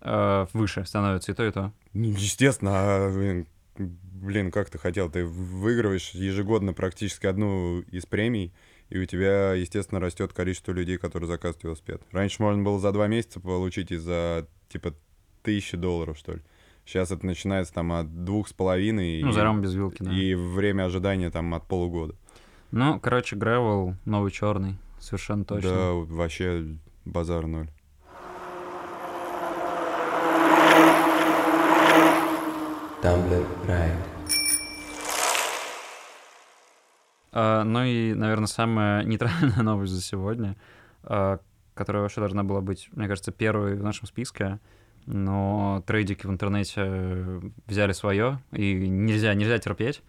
Э, выше становится и то, и то. Ну, естественно, а, блин, блин, как ты хотел? Ты выигрываешь ежегодно практически одну из премий, и у тебя, естественно, растет количество людей, которые заказывают велосипед. Раньше можно было за два месяца получить из-за, типа, тысячи долларов, что ли. Сейчас это начинается там от двух с половиной, Ну, и, за без вилки, да. и время ожидания там от полугода. Ну, короче, Gravel новый черный, совершенно точно. Да, вообще базар ноль. Tumblr Ride. А, ну и, наверное, самая *laughs* нейтральная новость за сегодня, а, которая вообще должна была быть, мне кажется, первой в нашем списке, но трейдики в интернете взяли свое, и нельзя, нельзя терпеть.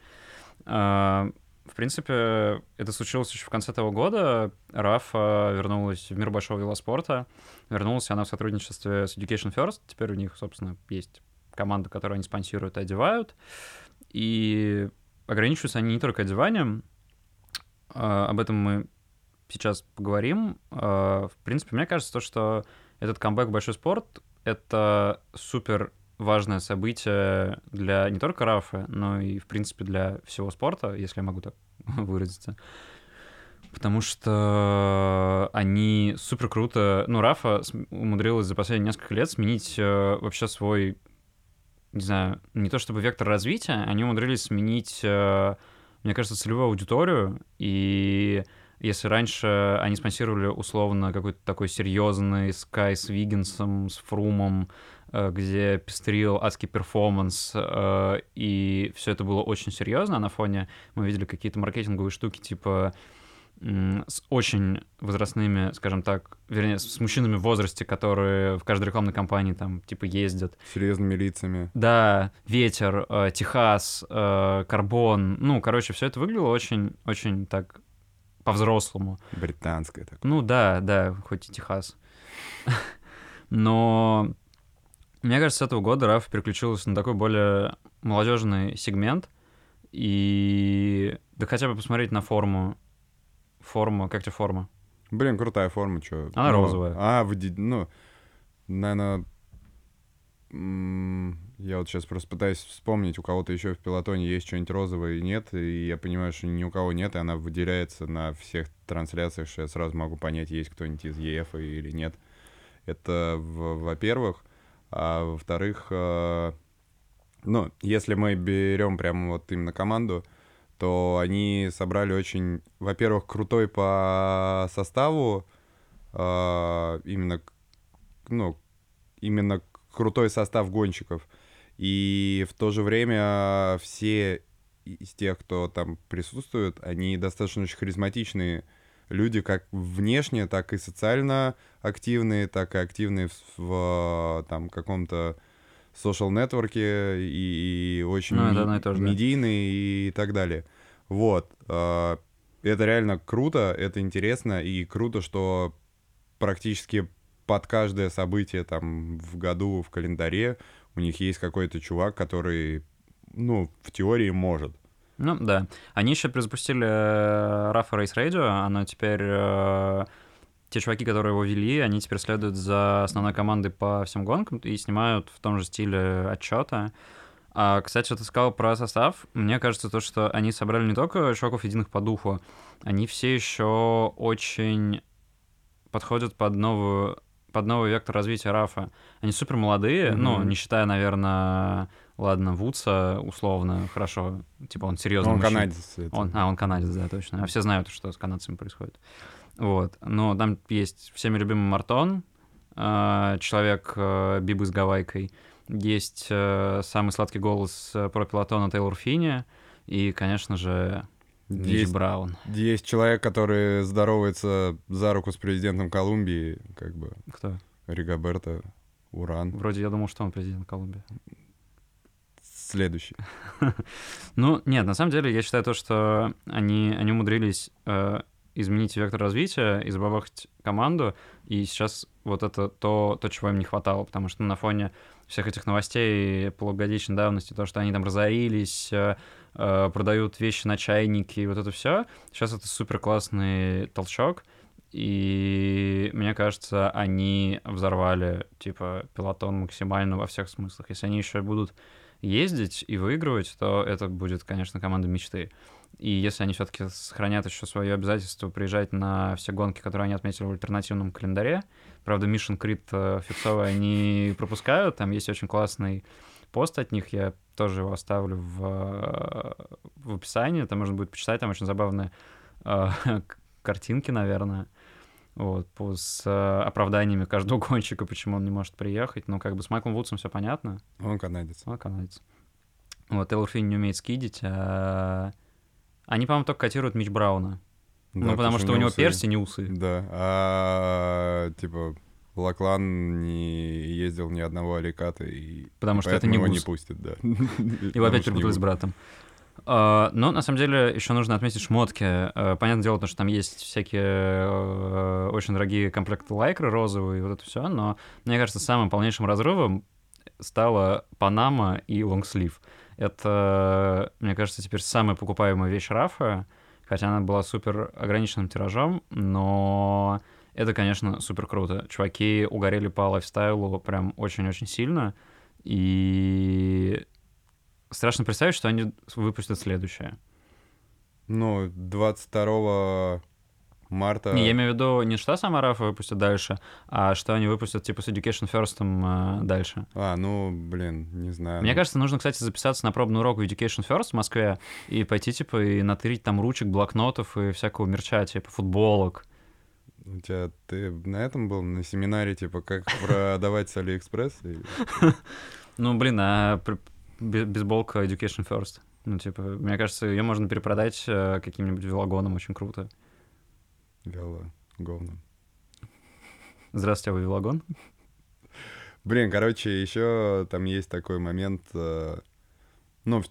А, В принципе, это случилось еще в конце того года. Рафа вернулась в мир большого велоспорта. Вернулась она в сотрудничестве с Education First. Теперь у них, собственно, есть команда, которую они спонсируют и одевают. И ограничиваются они не только одеванием, об этом мы сейчас поговорим. А, В принципе, мне кажется, то, что этот камбэк большой спорт — это супер важное событие для не только Рафа, но и, в принципе, для всего спорта, если я могу так *laughs* выразиться. Потому что они супер круто... Ну, Рафа умудрилась за последние несколько лет сменить э, вообще свой, не знаю, не то чтобы вектор развития, они умудрились сменить, э, мне кажется, целевую аудиторию. И если раньше они спонсировали условно какой-то такой серьезный Sky с Виггинсом, с Фрумом, э, где пестрил адский перформанс, э, и все это было очень серьезно, а на фоне мы видели какие-то маркетинговые штуки, типа с очень возрастными, скажем так, вернее, с мужчинами в возрасте, которые в каждой рекламной кампании там, типа, ездят. Серьезными лицами. Да, ветер, э, Техас, э, карбон. Ну, короче, все это выглядело очень, очень так по-взрослому. Британская такая. Ну да, да, хоть и Техас. *laughs* Но мне кажется, с этого года Раф переключилась на такой более молодежный сегмент. И да хотя бы посмотреть на форму. Форма, как тебе форма? Блин, крутая форма, что. Она розовая. А, в ну, наверное, я вот сейчас просто пытаюсь вспомнить, у кого-то еще в пилотоне есть что-нибудь розовое и нет, и я понимаю, что ни у кого нет, и она выделяется на всех трансляциях, что я сразу могу понять, есть кто-нибудь из ЕФ или нет. Это, во-первых. А во-вторых, э, ну, если мы берем прямо вот именно команду, то они собрали очень, во-первых, крутой по составу, а, именно, ну, именно крутой состав гонщиков. И в то же время все из тех, кто там присутствует, они достаточно очень харизматичные люди, как внешне, так и социально активные, так и активные в, в, там каком-то social нетворке и, и очень Ну, это ми- одно и то же, да. и так далее. Вот. а, Это реально круто, это интересно, и круто, что практически под каждое событие там в году, в календаре у них есть какой-то чувак, который, ну, в теории может. Ну, да. Они еще перезапустили э, Rafa Race Radio, оно теперь... те чуваки, которые его вели, они теперь следуют за основной командой по всем гонкам и снимают в том же стиле отчета. А, кстати, ты сказал про состав. Мне кажется, то, что они собрали не только чуваков единых по духу, они все еще очень подходят под новую под новый вектор развития Рафа. Они супер молодые, Мгм. ну, не считая, наверное, ладно, Вудса, условно, хорошо, типа он серьезный он мужчина. канадец. это. Он, а, он канадец, да, точно. А все знают, что с канадцами происходит. Вот. Но там есть всеми любимый Мартон, э, человек э, Бибы с Гавайкой. Есть э, самый сладкий голос про пилотона Тейлор Финни. И, конечно же, Мич Есть, Браун. есть человек, который здоровается за руку с президентом Колумбии, как бы Кто? Ригоберто Уран. Вроде я думал, что он президент Колумбии. Следующий. *laughs* Ну, нет, на самом деле я считаю то, что они, они умудрились э, изменить вектор развития и забабахать команду, и сейчас вот это то, то, чего им не хватало, потому что на фоне всех этих новостей полугодичной давности, то, что они там разорились, э, э, продают вещи на чайники, вот это все, сейчас это супер классный толчок, и мне кажется, они взорвали, типа, пилотон максимально во всех смыслах. Если они еще будут ездить и выигрывать, то это будет, конечно, команда мечты. И если они все-таки сохранят еще свое обязательство приезжать на все гонки, которые они отметили в альтернативном календаре, правда, Mission Creed э, фиксовый они пропускают, там есть очень классный пост от них, я тоже его оставлю в, э, в описании, там можно будет почитать, там очень забавные э, картинки, наверное, вот, по, с э, оправданиями каждого *laughs* гонщика, почему он не может приехать. Ну, как бы с Майклом Вудсом все понятно, Он канадец. он канадец. Вот, Финн не умеет скидить, а... Они, по-моему, только котируют Мич Брауна. ну, Да, потому что у него усы. перстень и усы. Да, а типа Лаклан не ездил ни одного аликата, и Потому и что это не его не гус. пустят, да. *laughs* Его опять перепутали с братом. А, Но на самом деле еще нужно отметить шмотки. А, Понятное дело, то, что там есть всякие э, очень дорогие комплекты лайкры розовые и вот это все, но мне кажется, самым полнейшим разрывом стала Панама и лонгслив. Это, мне кажется, теперь самая покупаемая вещь Рафа, хотя она была супер ограниченным тиражом, но это, конечно, супер круто. Чуваки угорели по лайфстайлу прям очень-очень сильно, и страшно представить, что они выпустят следующее. Ну, 22 марта... Не, я имею в виду не что сама Rapha выпустит дальше, а что они выпустят типа с Education First э, дальше. А, ну, блин, не знаю. Мне ну, кажется, нужно, кстати, записаться на пробный урок в Education First в Москве и пойти, типа, и натырить там ручек, блокнотов и всякого мерча, типа, футболок. У тебя ты на этом был, на семинаре, типа, как *laughs* продавать с Алиэкспресс? *laughs* Ну, блин, а бейсболка Education First? Ну, типа, мне кажется, ее можно перепродать э, каким-нибудь велогоном очень круто. Вело, говно. Здравствуйте, а вы велогон? Блин, короче, еще там есть такой момент, э, ну,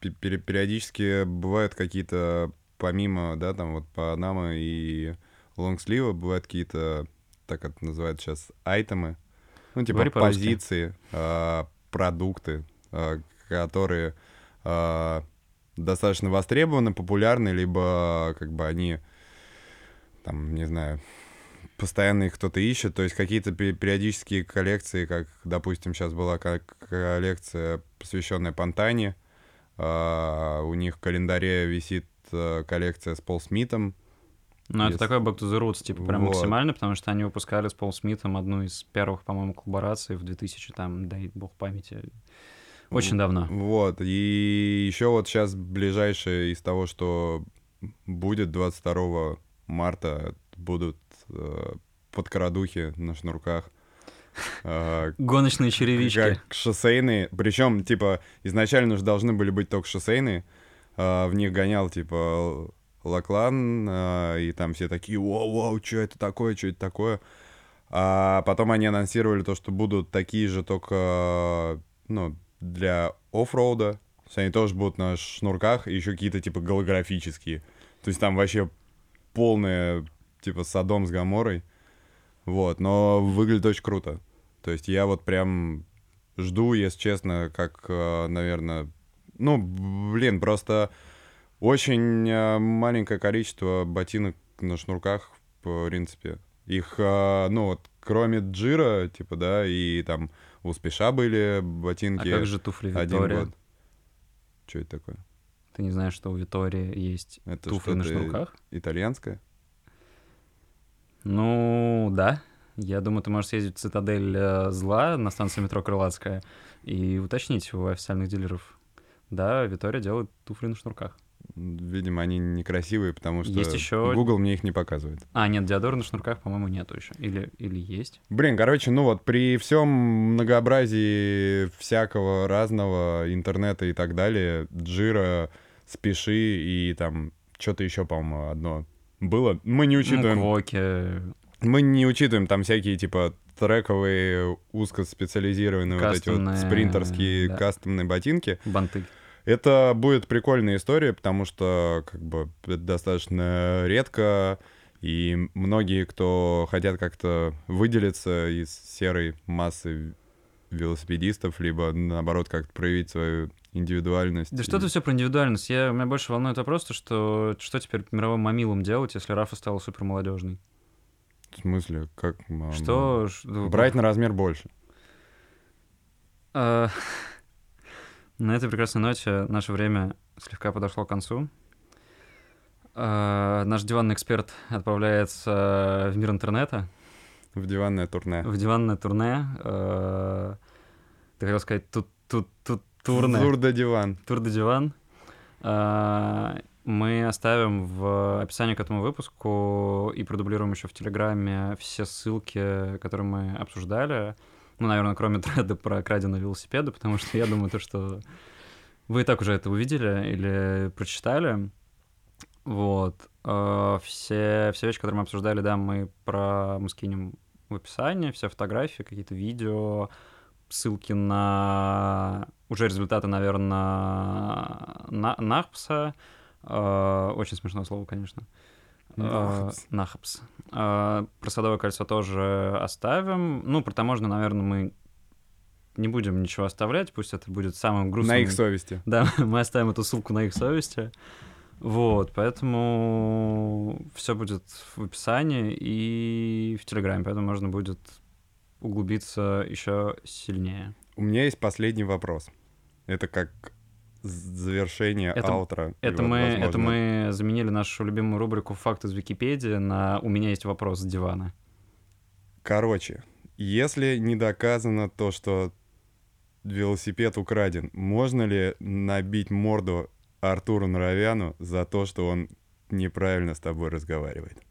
периодически бывают какие-то, помимо, да, там вот Панама и лонгслива, бывают какие-то, так это называют сейчас, айтемы, ну, типа Говори позиции, э, продукты, э, которые достаточно востребованы, популярны, либо как бы они, там, не знаю, постоянно их кто-то ищет, то есть какие-то пе- периодические коллекции, как, допустим, сейчас была ко- коллекция, посвященная Пантане, а, у них в календаре висит а, коллекция с Пол Смитом, Ну, это такой Back to the Roots, типа, прям Вот. максимально, потому что они выпускали с Пол Смитом одну из первых, по-моему, коллабораций в 2000, там, дай бог памяти, очень давно. Вот, и еще вот сейчас ближайшее из того, что будет 22 марта, будут э, подкородухи на шнурках. Э, Гоночные черевички. Как шоссейные. Причем, типа, изначально же должны были быть только шоссейные. а, в них гонял, типа, Лаклан, а, и там все такие, вау-вау, что это такое, что это такое. А потом они анонсировали то, что будут такие же, только, ну, для оффроуда. То есть они тоже будут на шнурках, и еще какие-то, типа, голографические. То есть там вообще полная, типа, Содом с Гаморой. Вот, но выглядит очень круто. То есть я вот прям жду, если честно, как, наверное... Ну, блин, просто очень э, маленькое количество ботинок на шнурках, в принципе. Их, э, ну, вот, кроме Джира, типа, да, и там у Спеша были А ботинки как же туфли один Витория? год. Что это такое? Ты не знаешь, что у Витории есть Это туфли на что-то шнурках? итальянское? Ну, да. Я думаю, ты можешь съездить в Цитадель э, Зла на станции метро Крылатская и уточнить у официальных дилеров. Да, Витория делает туфли на шнурках. Видимо, они некрасивые, потому что Есть ещё- Google мне их не показывает. А, нет, Диадора на шнурках, по-моему, нету еще. Или, или есть. Блин, короче, ну вот при всем многообразии всякого разного интернета и так далее, Джира спеши и там что-то еще, по-моему, одно было. Мы не учитываем... Ну, квоки, Мы не учитываем там всякие, типа, трековые, узкоспециализированные вот эти Кастомные, вот спринтерские да. кастомные ботинки. банты. Это будет прикольная история, потому что как бы это достаточно редко, и многие, кто хотят как-то выделиться из серой массы велосипедистов, либо наоборот как-то проявить свою индивидуальность. Да что и- ты все про индивидуальность? Я, меня больше волнует вопрос, то, что что теперь мировым мамилом делать, если Рафа стала супер молодежной? В смысле, как... Что? ну, Брать на размер больше. А, *laughs* На этой прекрасной ноте наше время слегка подошло к концу. А, Наш диванный эксперт отправляется в мир интернета, В диванное турне. в диванное турне. А, Ты хотел сказать тут тут тут турне. Тур де диван. Тур де диван. А, Мы оставим в описании к этому выпуску и продублируем еще в Телеграме все ссылки, которые мы обсуждали. Ну, наверное, кроме треда про краденые велосипеды, потому что я думаю, то, что вы и так уже это увидели или прочитали. Вот. А, Все, все вещи, которые мы обсуждали, да, мы про мы скинем в описании, все фотографии, какие-то видео, ссылки на уже результаты, наверное, на Нахпса. Э, Очень смешное слово, конечно. Э, Нахпс. Нахпс. Э, Про Садовое кольцо тоже оставим. Ну, про таможню, наверное, мы не будем ничего оставлять, пусть это будет самым грустным. На их совести. Да, *laughs* мы оставим эту ссылку на их совести. Вот, поэтому все будет в описании и в Телеграме, поэтому можно будет углубиться еще сильнее. У меня есть последний вопрос. Это как завершение Это- аутро. Это вот, мы, это возможно, мы заменили нашу любимую рубрику «Факт из Википедии» на «У меня есть вопрос с дивана». Короче, если не доказано то, что велосипед украден, можно ли набить морду Артуру Норовяну за то, что он неправильно с тобой разговаривает?